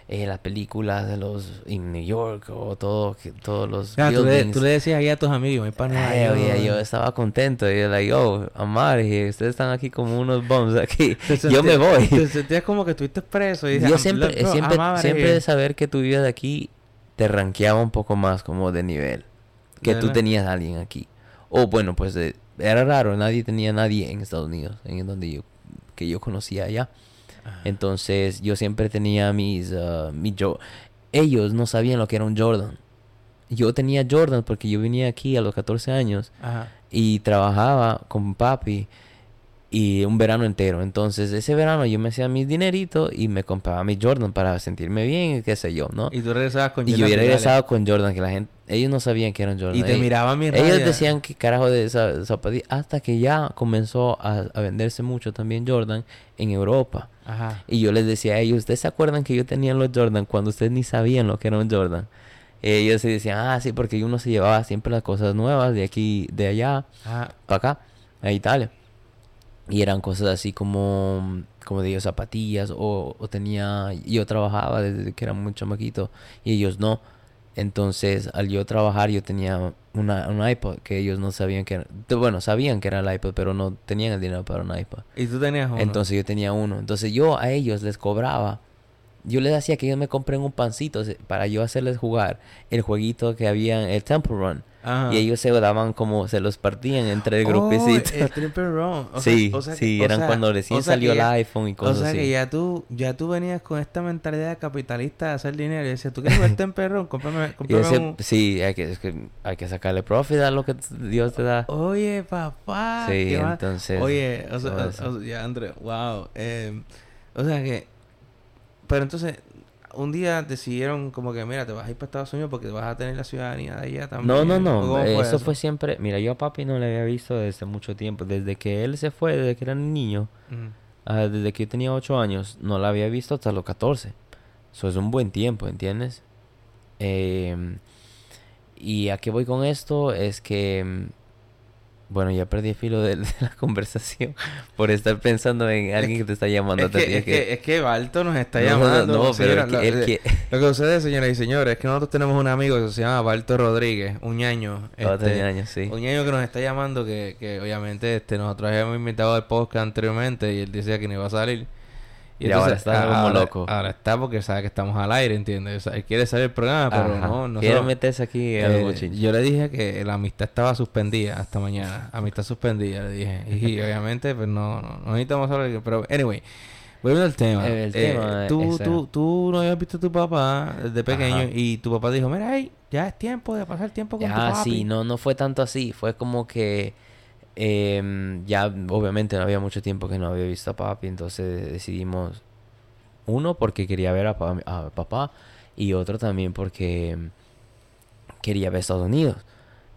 Eh, las películas de los en New York o todo, que, todos los Ah, tú, le, tú decías ahí a tus amigos, mi pana. Ay, oye, yo estaba contento. Y yo, like, oh, amar, y ustedes están aquí como unos bums aquí. Yo me voy. Te sentías como que estuviste preso. Y Yo "I'm- siempre, bro, siempre, of siempre here". de saber que tú vivías de aquí, te rankeaba un poco más como de nivel. Que tú ¿Verdad? tenías a alguien aquí. O bueno, pues eh, era raro, nadie tenía a nadie en Estados Unidos, en donde yo, que yo conocía allá. Ajá. Entonces yo siempre tenía mis, ah, mi yo. Ellos no sabían lo que era un Jordan. Yo tenía Jordan porque yo venía aquí a los 14 años Ajá. y trabajaba con papi y un verano entero. Entonces ese verano yo me hacía mis dineritos y me compraba mi Jordan para sentirme bien y qué sé yo, ¿no? Y tú regresabas con Y yo Jordan hubiera Pirales. regresado con Jordan, que la gente, ellos no sabían que eran Jordan. Y te Ellos- miraban mi Ellos decían que carajo de esa zapatilla, hasta que ya comenzó a, a venderse mucho también Jordan en Europa. Ajá. Y yo les decía a ellos, ¿ustedes se acuerdan que yo tenía los Jordan cuando ustedes ni sabían lo que era un Jordan? Ellos se decían, ah, sí, porque uno se llevaba siempre las cosas nuevas de aquí, de allá, Ajá. para acá, a Italia. Y eran cosas así como, como digo, zapatillas, o, o tenía, yo trabajaba desde que era muy chamaquito, y ellos no. Entonces, al yo trabajar, yo tenía una, un iPod que ellos no sabían que era, bueno, sabían que era el iPod, pero no tenían el dinero para un iPod. Y tú tenías uno. Entonces yo tenía uno. Entonces yo a ellos les cobraba. Yo les hacía que ellos me compren un pancito para yo hacerles jugar el jueguito que había, el Temple Run. Ajá. Y ellos se daban como, se los partían entre el Oh, grupecito. el triple run. O sea- sí, o sea que- sí, o eran sea- cuando recién o sea salió ya- el iPhone y O cosas sea así. que ya tú, ya tú venías con esta mentalidad capitalista de hacer dinero y decías, ¿tú quieres verte en perrón? Cómprame, un... sí, hay que, es que hay que sacarle profit a lo que Dios te da. Oye, papá. Sí, entonces, Oye, o sea, o- o- ya, André, wow. eh, o sea que... Pero entonces, un día decidieron como que, mira, te vas a ir para Estados Unidos porque vas a tener la ciudadanía de allá también. No, no, ¿O no. eh, fue eso, fue siempre. Mira, yo a papi no le había visto desde mucho tiempo. Desde que él se fue, desde que era niño, ah, desde que yo tenía 8 años, no la había visto hasta los 14. Eso es un buen tiempo, ¿entiendes? Em, y a qué voy con esto es que. Bueno, ya perdí el filo de, de la conversación por estar pensando en alguien que te está llamando. Es te que, es que, es que Balto nos está No, no, no, llamando. no, pero es que lo, que sucede, señoras y señores, es que nosotros tenemos un amigo que se llama Balto Rodríguez, un ñaño. Otro este, ñaño, sí. Un ñaño que nos está llamando, que, que obviamente este nosotros habíamos invitado al podcast anteriormente y él decía que no iba a salir. Y ahora está como ahora- loco. Ahora está porque sabe que estamos al aire, ¿entiendes? O sea, él quiere salir del programa, pero Ajá. no, no Quiere meterse aquí a eh, bochinches. yo le dije que la amistad estaba suspendida hasta mañana. Amistad suspendida, le dije. Y obviamente, pues no, no, no necesitamos hablar. Pero, anyway, volviendo al tema. El eh, tema, tú, ese. tú, tú no habías visto a tu papá desde pequeño Ajá. y tu papá dijo, mira, hey, ya es tiempo de pasar tiempo con tu Ah, papi. sí, no, no fue tanto así. Fue como que em, ya obviamente no había mucho tiempo que no había visto a papi, entonces decidimos uno porque quería ver a, pa- a papá y otro también porque quería ver Estados Unidos.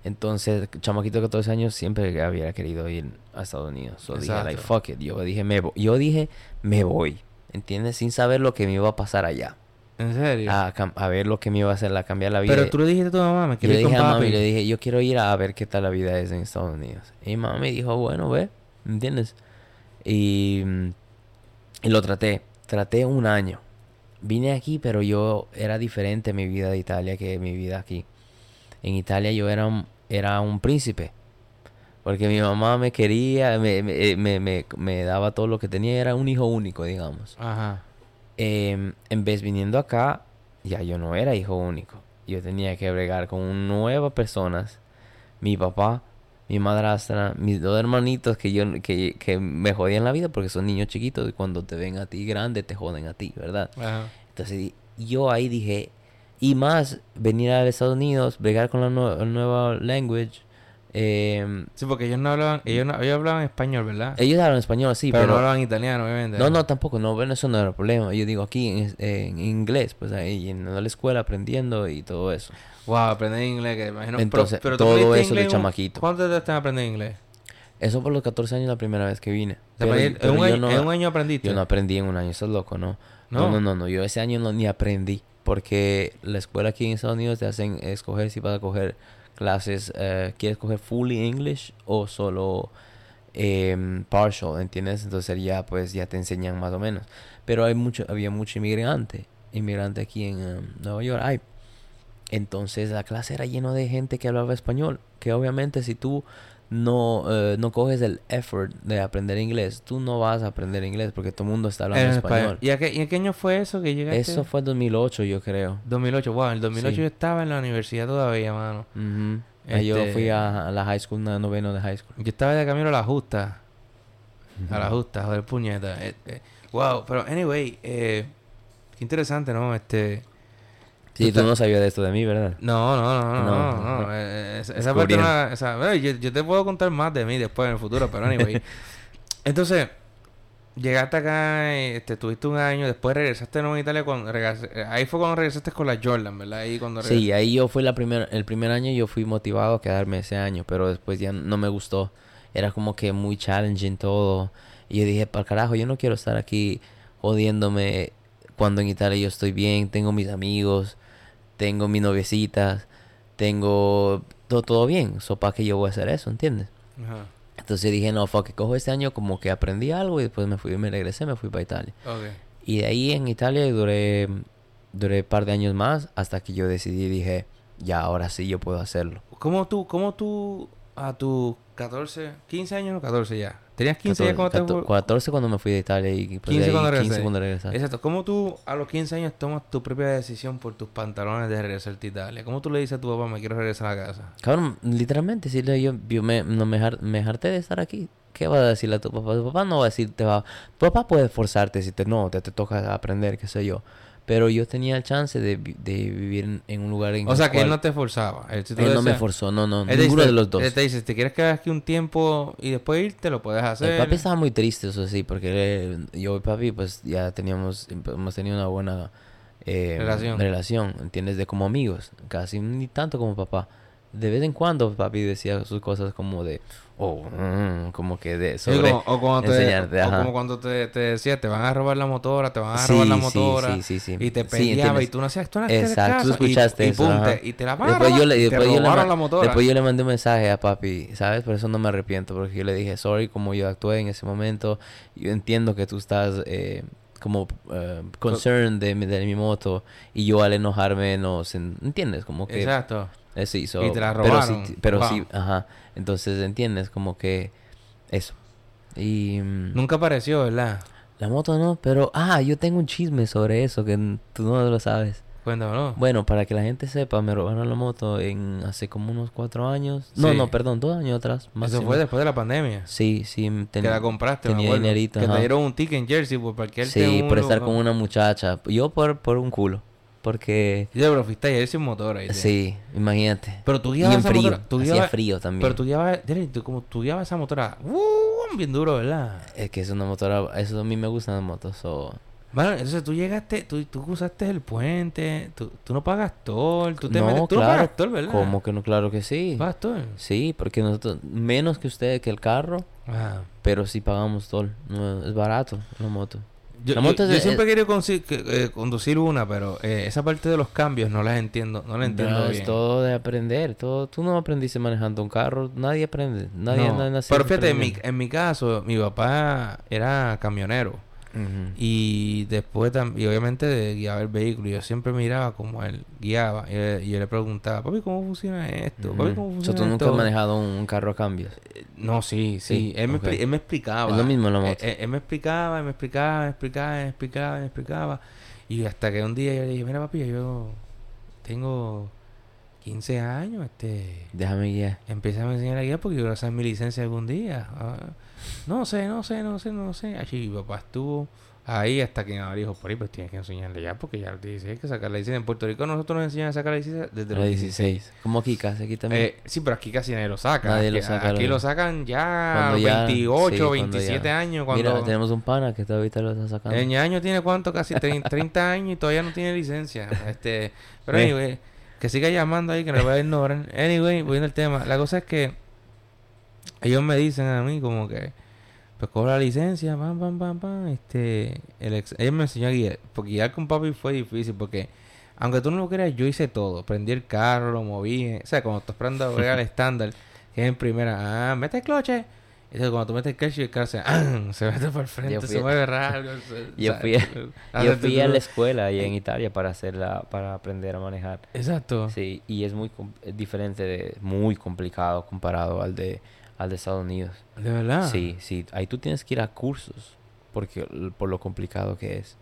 Entonces, chamaquito de 14 años siempre había querido ir a Estados Unidos. So dije, like, fuck it. Yo dije, me voy. Yo dije, me voy. ¿Entiendes? Sin saber lo que me iba a pasar allá. ¿En serio? A, a ver lo que me iba a hacer, a cambiar la vida. pero tú le dijiste a tu mamá, me quiero ir con dije a papi. mami, le dije, yo quiero ir a ver qué tal la vida es en Estados Unidos. Y mami dijo, bueno, ve, ¿entiendes? Y, mm, y lo traté, traté un año. Vine aquí, pero yo era diferente mi vida de Italia que mi vida aquí. En Italia yo era un, era un príncipe. Porque mi mamá me quería, me, me, me, me- me daba todo lo que tenía, era un hijo único, digamos. Ajá. Em, en vez viniendo acá, ya yo no era hijo único. Yo tenía que bregar con nuevas personas. Mi papá, mi madrastra, mis dos hermanitos que yo que, que me jodían la vida porque son niños chiquitos y cuando te ven a ti grande te joden a ti, ¿verdad? Ajá. Entonces yo ahí dije, y más venir a Estados Unidos, bregar con la, nue- la nueva language. Em, Sí, porque ellos no hablaban, ellos, no, ellos hablaban español, ¿verdad? ellos hablan español, sí, pero, pero, no hablaban italiano, obviamente. No, no, tampoco, no, bueno, eso no era el problema. Yo digo aquí en, en inglés, pues ahí en la escuela aprendiendo y todo eso. Wow, aprender inglés, que imagino. Entonces, pero, todo eso de inglés chamaquito. ¿Cuánto te estás aprendiendo inglés? Eso por los 14 años la primera vez que vine. Pero- en pero un, año, no- en un año aprendiste. Yo no aprendí en un año, eso es loco, ¿no? No, No. no, no, no, yo ese año no, ni aprendí. Porque la escuela aquí en Estados Unidos te hacen escoger si vas a coger clases, eh, ¿quieres coger fully English o solo em, partial, ¿entiendes? Entonces ya pues ya te enseñan más o menos. Pero hay mucho, había mucho inmigrante, inmigrante aquí en em, Nueva York. Hay. Entonces la clase era lleno de gente que hablaba español, que obviamente si tú no, eh, no coges el effort de aprender inglés, tú no vas a aprender inglés porque todo el mundo está hablando En español. ¿Y a qué, y a qué año fue eso que llegaste? Eso fue en 2008, yo creo. 2008. Wow, en el 2008 Sí. yo estaba en la universidad todavía, mano. Yo Este- fui a, a la high school, a noveno de high school. Yo estaba de camino a la justa. A la justa, joder, puñeta. Wow, pero anyway, eh, qué interesante, ¿no? Este... Sí, Tú no sabías de esto de mí, ¿verdad? No, no, no, no, No, no. no. eh, esa- parte esa- bueno, yo, yo te puedo contar más de mí después en el futuro, pero anyway. Entonces, llegaste acá, este, tuviste un año, después regresaste a Nueva Italia, cuando regres- eh, ahí fue cuando regresaste con la Jordan, ¿verdad? Ahí cuando Sí, ahí yo fui la primer, el primer año yo fui motivado a quedarme ese año, pero después ya no me gustó. Era como que muy challenging todo. Y yo dije, para carajo, yo no quiero estar aquí jodiéndome cuando en Italia yo estoy bien, tengo mis amigos, tengo mis noviecitas, tengo todo, todo bien. So, ¿para qué yo voy a hacer eso? ¿Entiendes? Ajá. Entonces dije, no, fuck, cojo este año como que aprendí algo y después me fui, me regresé, me fui para Italia. Y de ahí en Italia duré, duré un par de años más hasta que yo decidí, dije, ya, ahora sí yo puedo hacerlo. ¿Cómo tú, cómo tú a tus 14, 15 años o 14 ya? ¿Tenías 15 ya 14, cuando te... 14, 14 cuando me fui de Italia y pues, 15 de ahí cuando 15 regresé. cuando regresé. Exacto. ¿Cómo tú a los 15 años tomas tu propia decisión por tus pantalones de regresar a Italia? ¿Cómo tú le dices a tu papá, me quiero regresar a casa? Cabrón, literalmente, si le- yo, yo me, no me, har- me harté de estar aquí. ¿Qué va a decirle a tu papá? Tu papá no va a decirte, va... Tu papá puede forzarte, decirte, no, te, te toca aprender, qué sé yo. Pero yo tenía el chance de, de vivir en, un lugar en O sea, que él no te forzaba. Él, si no me forzó, no, no, él ninguno dice- de los dos. Él te dice, te quieres quedar aquí un tiempo y después irte, lo puedes hacer. El papi estaba muy triste, eso sí, porque él- yo y papi, pues ya teníamos, hemos tenido una buena eh, Relación. relación, ¿entiendes? De como amigos, casi ni tanto como papá. De vez en cuando papi decía sus cosas como de, oh, mm, como que de Sí, sobre como- o, cuando te, enseñarte, o ajá. como cuando te, te decía, te van a robar la motora, te van a Sí, robar la motora. sí, sí, sí. Y te peleaba y tú no hacías, tú no hacías Exacto, tú y- escuchaste y, pum, te- y te la van a Después yo, le, y te después, yo le, la motora. después yo le mandé un mensaje a papi, ¿sabes? Por eso no me arrepiento, porque yo le dije, sorry, como yo actué en ese momento, yo entiendo que tú estás eh, como eh, concerned de, mi- de mi moto, y yo al enojarme no, ¿entiendes? Como que... Exacto. Eh, sí, so- Y te la Pero robaron. sí, pero Wow. sí, ajá. Entonces, ¿entiendes? Como que eso. Y... mm, Nunca apareció, ¿verdad? La moto no, pero... Ah, yo tengo un chisme sobre eso que tú no lo sabes. Cuéntamelo. Bueno, para que la gente sepa, me robaron la moto en hace como unos cuatro años. No, Sí. no, perdón, dos años atrás. Eso máximo. fue después de la pandemia. Sí, sí. ten- que la compraste, tenía dinerito, Que ajá. te dieron un ticket en Jersey por parquearte Sí, por estar con una muchacha. Yo por, por un culo. Porque... Sí, pero fuiste a Jersey en motor ahí. Sí, imagínate. Pero tú Y guiabas en frío. motora. Tú Hacía frío también. Pero tú guiabas, tú, como tú guiabas esa motora, uh, bien duro, ¿verdad? Es que es una motora... Eso a mí me gustan las motos. So... Bueno, entonces tú llegaste, tú, tú cruzaste el puente, tú, tú no pagas toll, tú te no, metes, tú claro. no pagas toll, ¿verdad? ¿Cómo que no? Claro que sí. ¿Pagas toll? Sí, porque nosotros... Menos que usted, que el carro. Ah. Pero sí pagamos. No, es barato la moto. Yo, de- siempre he querido eh, conducir una, pero eh, esa parte de los cambios no las entiendo, no la entiendo No, bien. es todo de aprender. Todo, tú no aprendiste manejando un carro. Nadie aprende. Nadie No, nadie nació pero fíjate, en mi, en mi caso, mi papá era camionero. Y después también, y obviamente de guiaba el vehículo, y yo siempre miraba cómo él guiaba. Y, yo- y yo le preguntaba, papi, ¿cómo funciona esto? Papi, ¿cómo funciona tú nunca esto? has manejado un, un carro a cambios. Eh, No, sí, sí. Sí, Él, me, él me explicaba. Es lo mismo en la Eh, moto. eh, Él, me explicaba, él me explicaba, me explicaba, me explicaba, me explicaba. Y hasta que un día yo le dije, mira papi, yo tengo 15 años, este... Déjame guiar. Empieza a enseñar a guiar porque yo quiero hacer mi licencia algún día. Ah, no sé, no sé, no sé, no sé. Así mi papá estuvo ahí hasta que mi mamá dijo, por ahí pues tienes que enseñarle ya porque ya los 16 hay que sacar la licencia. En Puerto Rico nosotros nos enseñan a sacar la licencia desde los los 16. 16. Como aquí casi, aquí también. Eh, sí, pero aquí casi nadie lo saca. Nadie lo saca, Aquí lo- lo sacan ya ya- 28, sí, cuando 27 ya- años. Cuando Mira, tenemos un pana que ahorita lo está sacando. el año tiene cuánto, casi 30, 30 años y todavía no tiene licencia. Este, pero anyway, que siga llamando ahí que no le voy a ignorar. Anyway, volviendo al tema. La cosa es que ellos me dicen a mí como que pues cojo la licencia, pam, pam, pam, pam, este, el ex, ellos me enseñó a guiar, porque guiar con papi fue difícil, porque aunque tú no lo creas, yo hice todo, prendí el carro, lo moví, o sea, cuando estás esperando a bregar el estándar, que es en primera, ah, mete el cloche, Entonces, cuando tú metes el clutch y el carro se, ¡ah! se mete por el frente, se mueve raro. Yo fui a- Yo fui a la escuela ahí en Italia para hacerla, para aprender a manejar. Exacto. Sí, y es muy es diferente, de, muy complicado comparado al de, al de Estados Unidos. De verdad. Sí, sí, ahí tú tienes que ir a cursos porque por lo complicado que es.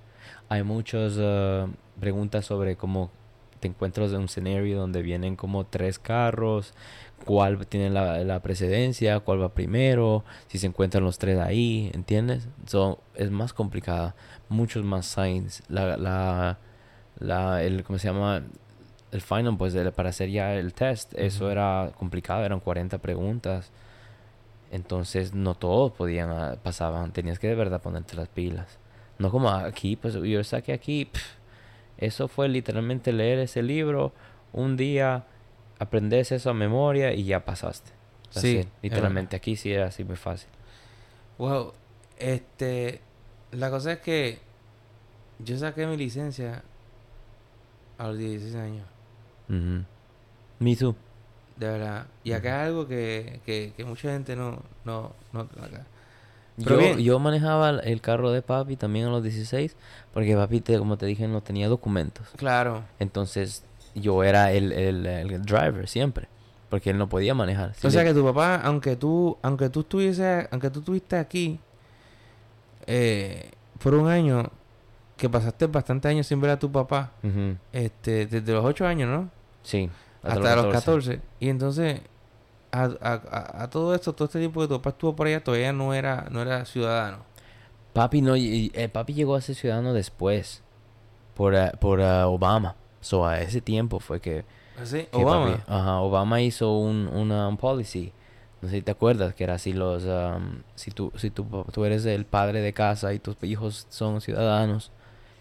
Hay muchas eh, preguntas sobre cómo te encuentras en un escenario donde vienen como tres carros, cuál tiene la, la precedencia, cuál va primero, si se encuentran los tres ahí, ¿entiendes? So, es más complicada, muchos más signs. La, la, la, el, ¿cómo se llama? El final, pues, para hacer ya el test, eso era complicado, eran 40 preguntas. Entonces no todos podían ah, pasaban, tenías que de verdad ponerte las pilas. No como aquí, pues yo saqué aquí, eso fue literalmente leer ese libro un día, aprendes eso a memoria y ya pasaste. That's Sí, literalmente aquí sí era así muy fácil. Wow. Este. La cosa es que. Yo saqué mi licencia. A los 16 años. Ujú. Me too. De verdad. Y acá algo que, que, que mucha gente no. No. No. Acá. Pero Yo, yo manejaba el- carro de papi también a los 16 porque papi, te- como te dije, no tenía documentos. Claro. Entonces yo era el, el, el driver siempre porque él no podía manejar. O sea que tu papá, aunque tú, aunque tú estuviese, aunque tú estuviste aquí, eh, por un año, que pasaste bastantes años sin ver a tu papá, este, desde los 8 años, ¿no? Sí. Hasta, los 14. Y entonces, a, a, a, a todo esto, todo este tiempo que tu papá estuvo por allá, todavía no era, no era ciudadano. Papi no, y- eh, papi llegó a ser ciudadano después por, ah, por ah, Obama. So a ese tiempo fue que, ¿Así? que Obama. papi- ajá, Obama hizo un, una un policy. No sé si te acuerdas que era así los um, si tú si tú, tú eres el padre de casa y tus hijos son ciudadanos,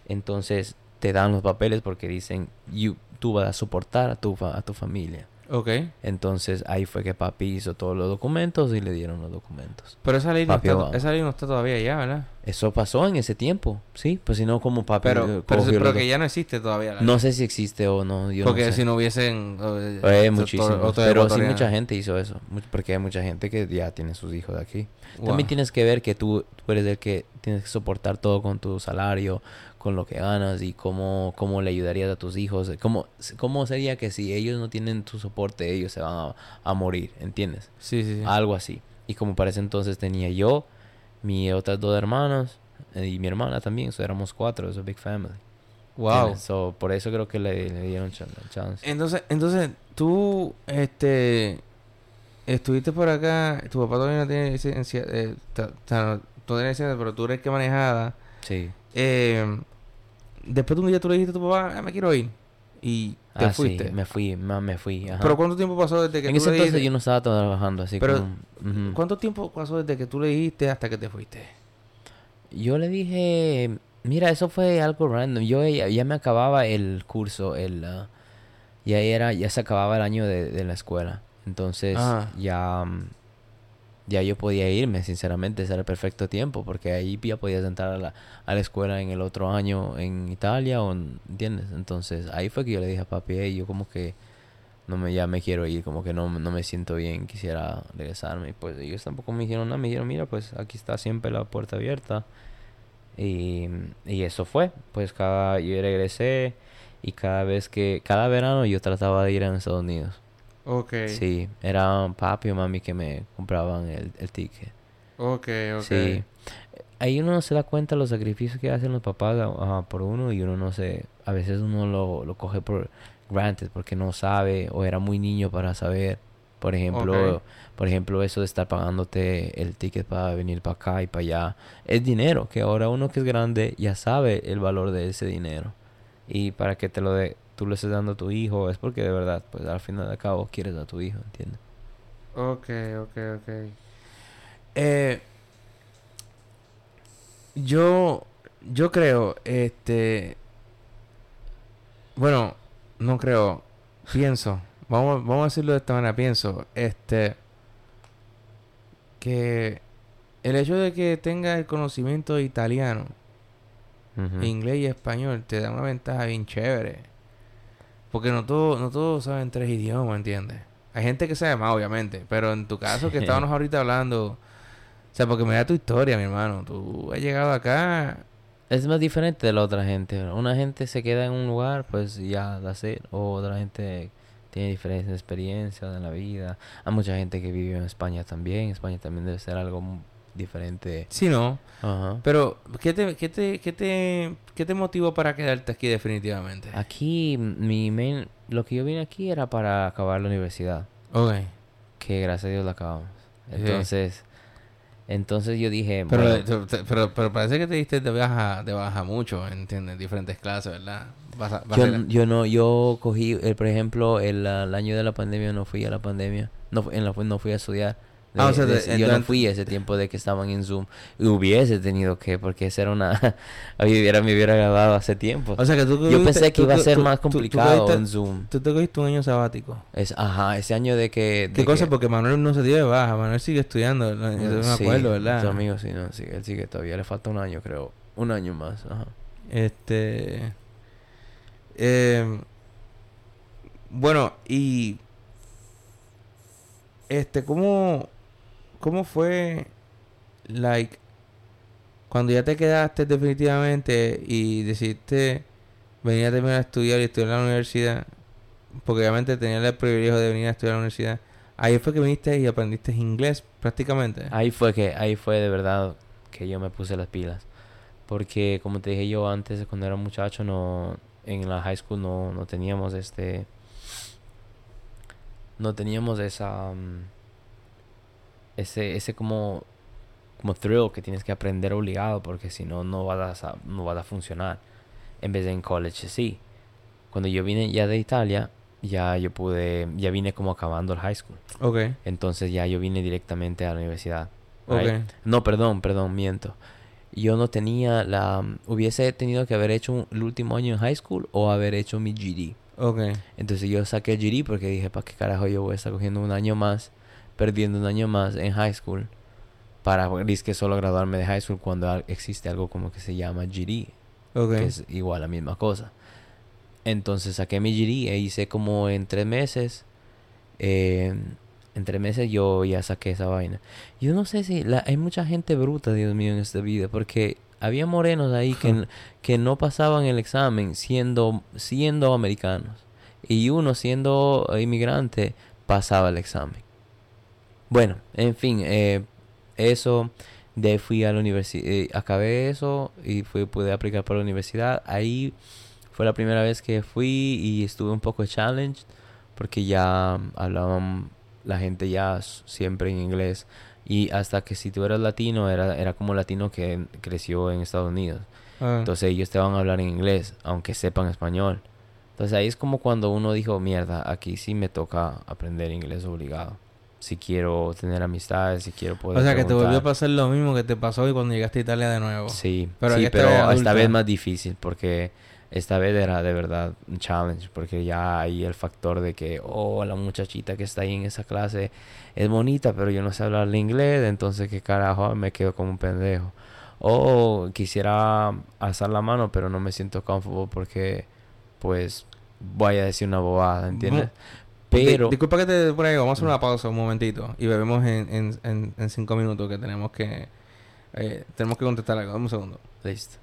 entonces te dan los papeles porque dicen you, tú vas a soportar a tu a tu familia. Ok. Entonces ahí fue que papi hizo todos los documentos y le dieron los documentos. Pero esa ley, no está, Obama. esa ley no está todavía allá, ¿verdad? Eso pasó en ese tiempo, sí, pues si no como papi Pero, pero, que ya no existe todavía la No sé si existe o no, yo Porque no sé. si no hubiesen... eh, Eh, muchísimo. Pero sí mucha gente hizo eso. Porque hay mucha gente que ya tiene sus hijos de aquí. Wow. También tienes que ver que tú, tú eres el que tienes que soportar todo con tu salario, con lo que ganas y cómo, cómo le ayudarías a tus hijos. ¿Cómo, cómo sería que si ellos no tienen tu soporte, ellos se van a, a morir? ¿Entiendes? Sí, sí, sí. Algo así. Y como para ese entonces tenía yo, mis otras dos hermanos eh, y mi hermana también. So éramos cuatro, es a big family. wow. So, por eso creo que le, le dieron chan- chance. Entonces, entonces, tú, este, estuviste por acá, tu papá todavía no tiene licencia, eh, no tiene licencia, pero tú eres que manejada. Sí. Eh, después de un día tú le dijiste a tu papá, ah, me quiero ir. Y te Ah, fuiste. sí, me fui, me fui. ajá. Pero ¿cuánto tiempo pasó desde que en tú ese le entonces dijiste? yo no estaba trabajando así Pero, como... ujú. ¿Cuánto tiempo pasó desde que tú le dijiste hasta que te fuiste? Yo le dije, mira, eso fue algo random. Yo ya, ya me acababa el curso, el... ah, ya era, ya se acababa el año de, de la escuela. Entonces Ajá. ya... mm, Ya yo podía irme, sinceramente, ese era el perfecto tiempo, porque ahí ya podías entrar a la, a la escuela en el otro año en Italia, o en- ¿entiendes? Entonces ahí fue que yo le dije a papi, "Hey, yo como que no me, ya me quiero ir, como que no, no me siento bien, quisiera regresarme. Y pues ellos tampoco me dijeron nada, me dijeron, mira, pues aquí está siempre la puerta abierta. Y, y eso fue, pues cada, yo regresé y cada vez que, cada verano yo trataba de ir a Estados Unidos. Ok. Sí, era papi o mami que me compraban el, el ticket. Ok, ok. Sí. Ahí uno no se da cuenta de los sacrificios que hacen los papás por uno y uno no se... A veces uno lo, lo coge por granted porque no sabe o era muy niño para saber. Por ejemplo, por ejemplo, eso de estar pagándote el ticket para venir para acá y para allá. Es dinero que ahora uno que es grande ya sabe el valor de ese dinero. Y para que te lo dé, tú lo estés dando a tu hijo es porque de verdad, pues al final de cabo quieres a tu hijo, ¿entiendes? Ok, ok, ok. Eh, yo, yo creo, este, bueno, no creo, pienso, vamos, vamos a decirlo de esta manera, pienso, este, que el hecho de que tenga el conocimiento de italiano, inglés y español te da una ventaja bien chévere. Porque no todos no todos saben tres idiomas, ¿entiendes? Hay gente que sabe más, obviamente. Pero en tu caso, que estábamos ahorita hablando O sea, porque mira tu historia, mi hermano. Tú has llegado acá. Es más diferente de la otra gente. Una gente se queda en un lugar, pues ya, da ser. O otra gente tiene diferentes experiencias en la vida. Hay mucha gente que vive en España también. España también debe ser algo diferente. Sí, no. Ajá. Pero, ¿qué te, qué te, qué te, qué te motivó para quedarte aquí definitivamente? Aquí, mi main, lo que yo vine aquí era para acabar la universidad. Ok. Que gracias a Dios la acabamos. Sí. Entonces, entonces yo dije, Pero, bueno, pero, pero parece que te diste de baja, de baja mucho, ¿entiendes? Diferentes clases, ¿verdad? Vas a- vas yo, a- yo no, yo cogí, el, por ejemplo, el, el año de la pandemia no fui a la pandemia, no, en la, no fui a estudiar. Ah, De- o sea, de- de- yo no fui ese tiempo de que estaban en Zoom. Y hubiese tenido que, porque esa era una... me hubiera, me hubiera grabado hace tiempo. O sea, que tú yo pensé que tú- iba a ser tú- más tú complicado en Zoom. Tú te cogiste un año sabático. Es, ajá, ese año de que... ¿Qué cosa? que- Porque Manuel no se dio de baja. Manuel sigue estudiando. ¿no? Yo no me Sí, acuerdo, ¿verdad? Tu amigo sí, no, sí, él sigue todavía, le falta un año creo. Un año más, ajá. Este. eh, bueno, y. Este, ¿cómo. ¿Cómo fue. Like. Cuando ya te quedaste definitivamente y decidiste venir a terminar a estudiar y estudiar en la universidad? Porque obviamente tenías el privilegio de venir a estudiar en la universidad. Ahí fue que viniste y aprendiste inglés prácticamente. Ahí fue que, ahí fue de verdad que yo me puse las pilas. Porque como te dije yo antes, cuando era muchacho, no, en la high school no, no teníamos este, no teníamos esa, mm, ese, ese como, como thrill que tienes que aprender obligado, porque si no, no vas a, no vas a funcionar. En vez de en college, sí. Cuando yo vine ya de Italia, ya yo pude, ya vine como acabando el high school. Ok, Entonces ya yo vine directamente a la universidad. ok. right? No, perdón, perdón, miento. Yo no tenía la... Hubiese tenido que haber hecho un- el último año en high school o haber hecho mi GD. Ok. Entonces yo saqué el GD porque dije, ¿para qué carajo yo voy a estar cogiendo un año más, perdiendo un año más en high school para que solo graduarme de high school cuando existe algo como que se llama GD, Ok. que es igual la misma cosa. Entonces saqué mi GD e hice como en tres meses. eh, en tres meses yo ya saqué esa vaina. Yo no sé si la, hay mucha gente bruta, Dios mío, en esta vida, porque había morenos ahí que, que no pasaban el examen siendo, siendo americanos. Y uno siendo inmigrante pasaba el examen. Bueno, en fin, eh, eso, de ahí fui a la universidad, acabé eso y fui, pude aplicar para la universidad. Ahí fue la primera vez que fui y estuve un poco challenged porque ya hablaban la gente ya siempre en inglés y hasta que si tú eras latino era, era como latino que creció en Estados Unidos. Ah. Entonces ellos te van a hablar en inglés, aunque sepan español. Entonces ahí es como cuando uno dijo, mierda, aquí sí me toca aprender inglés obligado. Si quiero tener amistades, si quiero poder O sea, que te volvió a pasar lo mismo que te pasó hoy cuando llegaste a Italia de nuevo. Sí, Pero sí, esta pero vez esta adulta. vez más difícil porque esta vez era de verdad un challenge porque ya hay el factor de que, oh, la muchachita que está ahí en esa clase es bonita, pero yo no sé hablar inglés, entonces qué carajo, me quedo como un pendejo. O quisiera alzar la mano, pero no me siento comfortable porque, pues, voy a decir una bobada, ¿entiendes? Pues Pero... Di disculpa que te por ahí, vamos a hacer una pausa un momentito y bebemos en, en, en, cinco minutos que tenemos que... Eh, tenemos que contestar algo. Dame un segundo. Listo.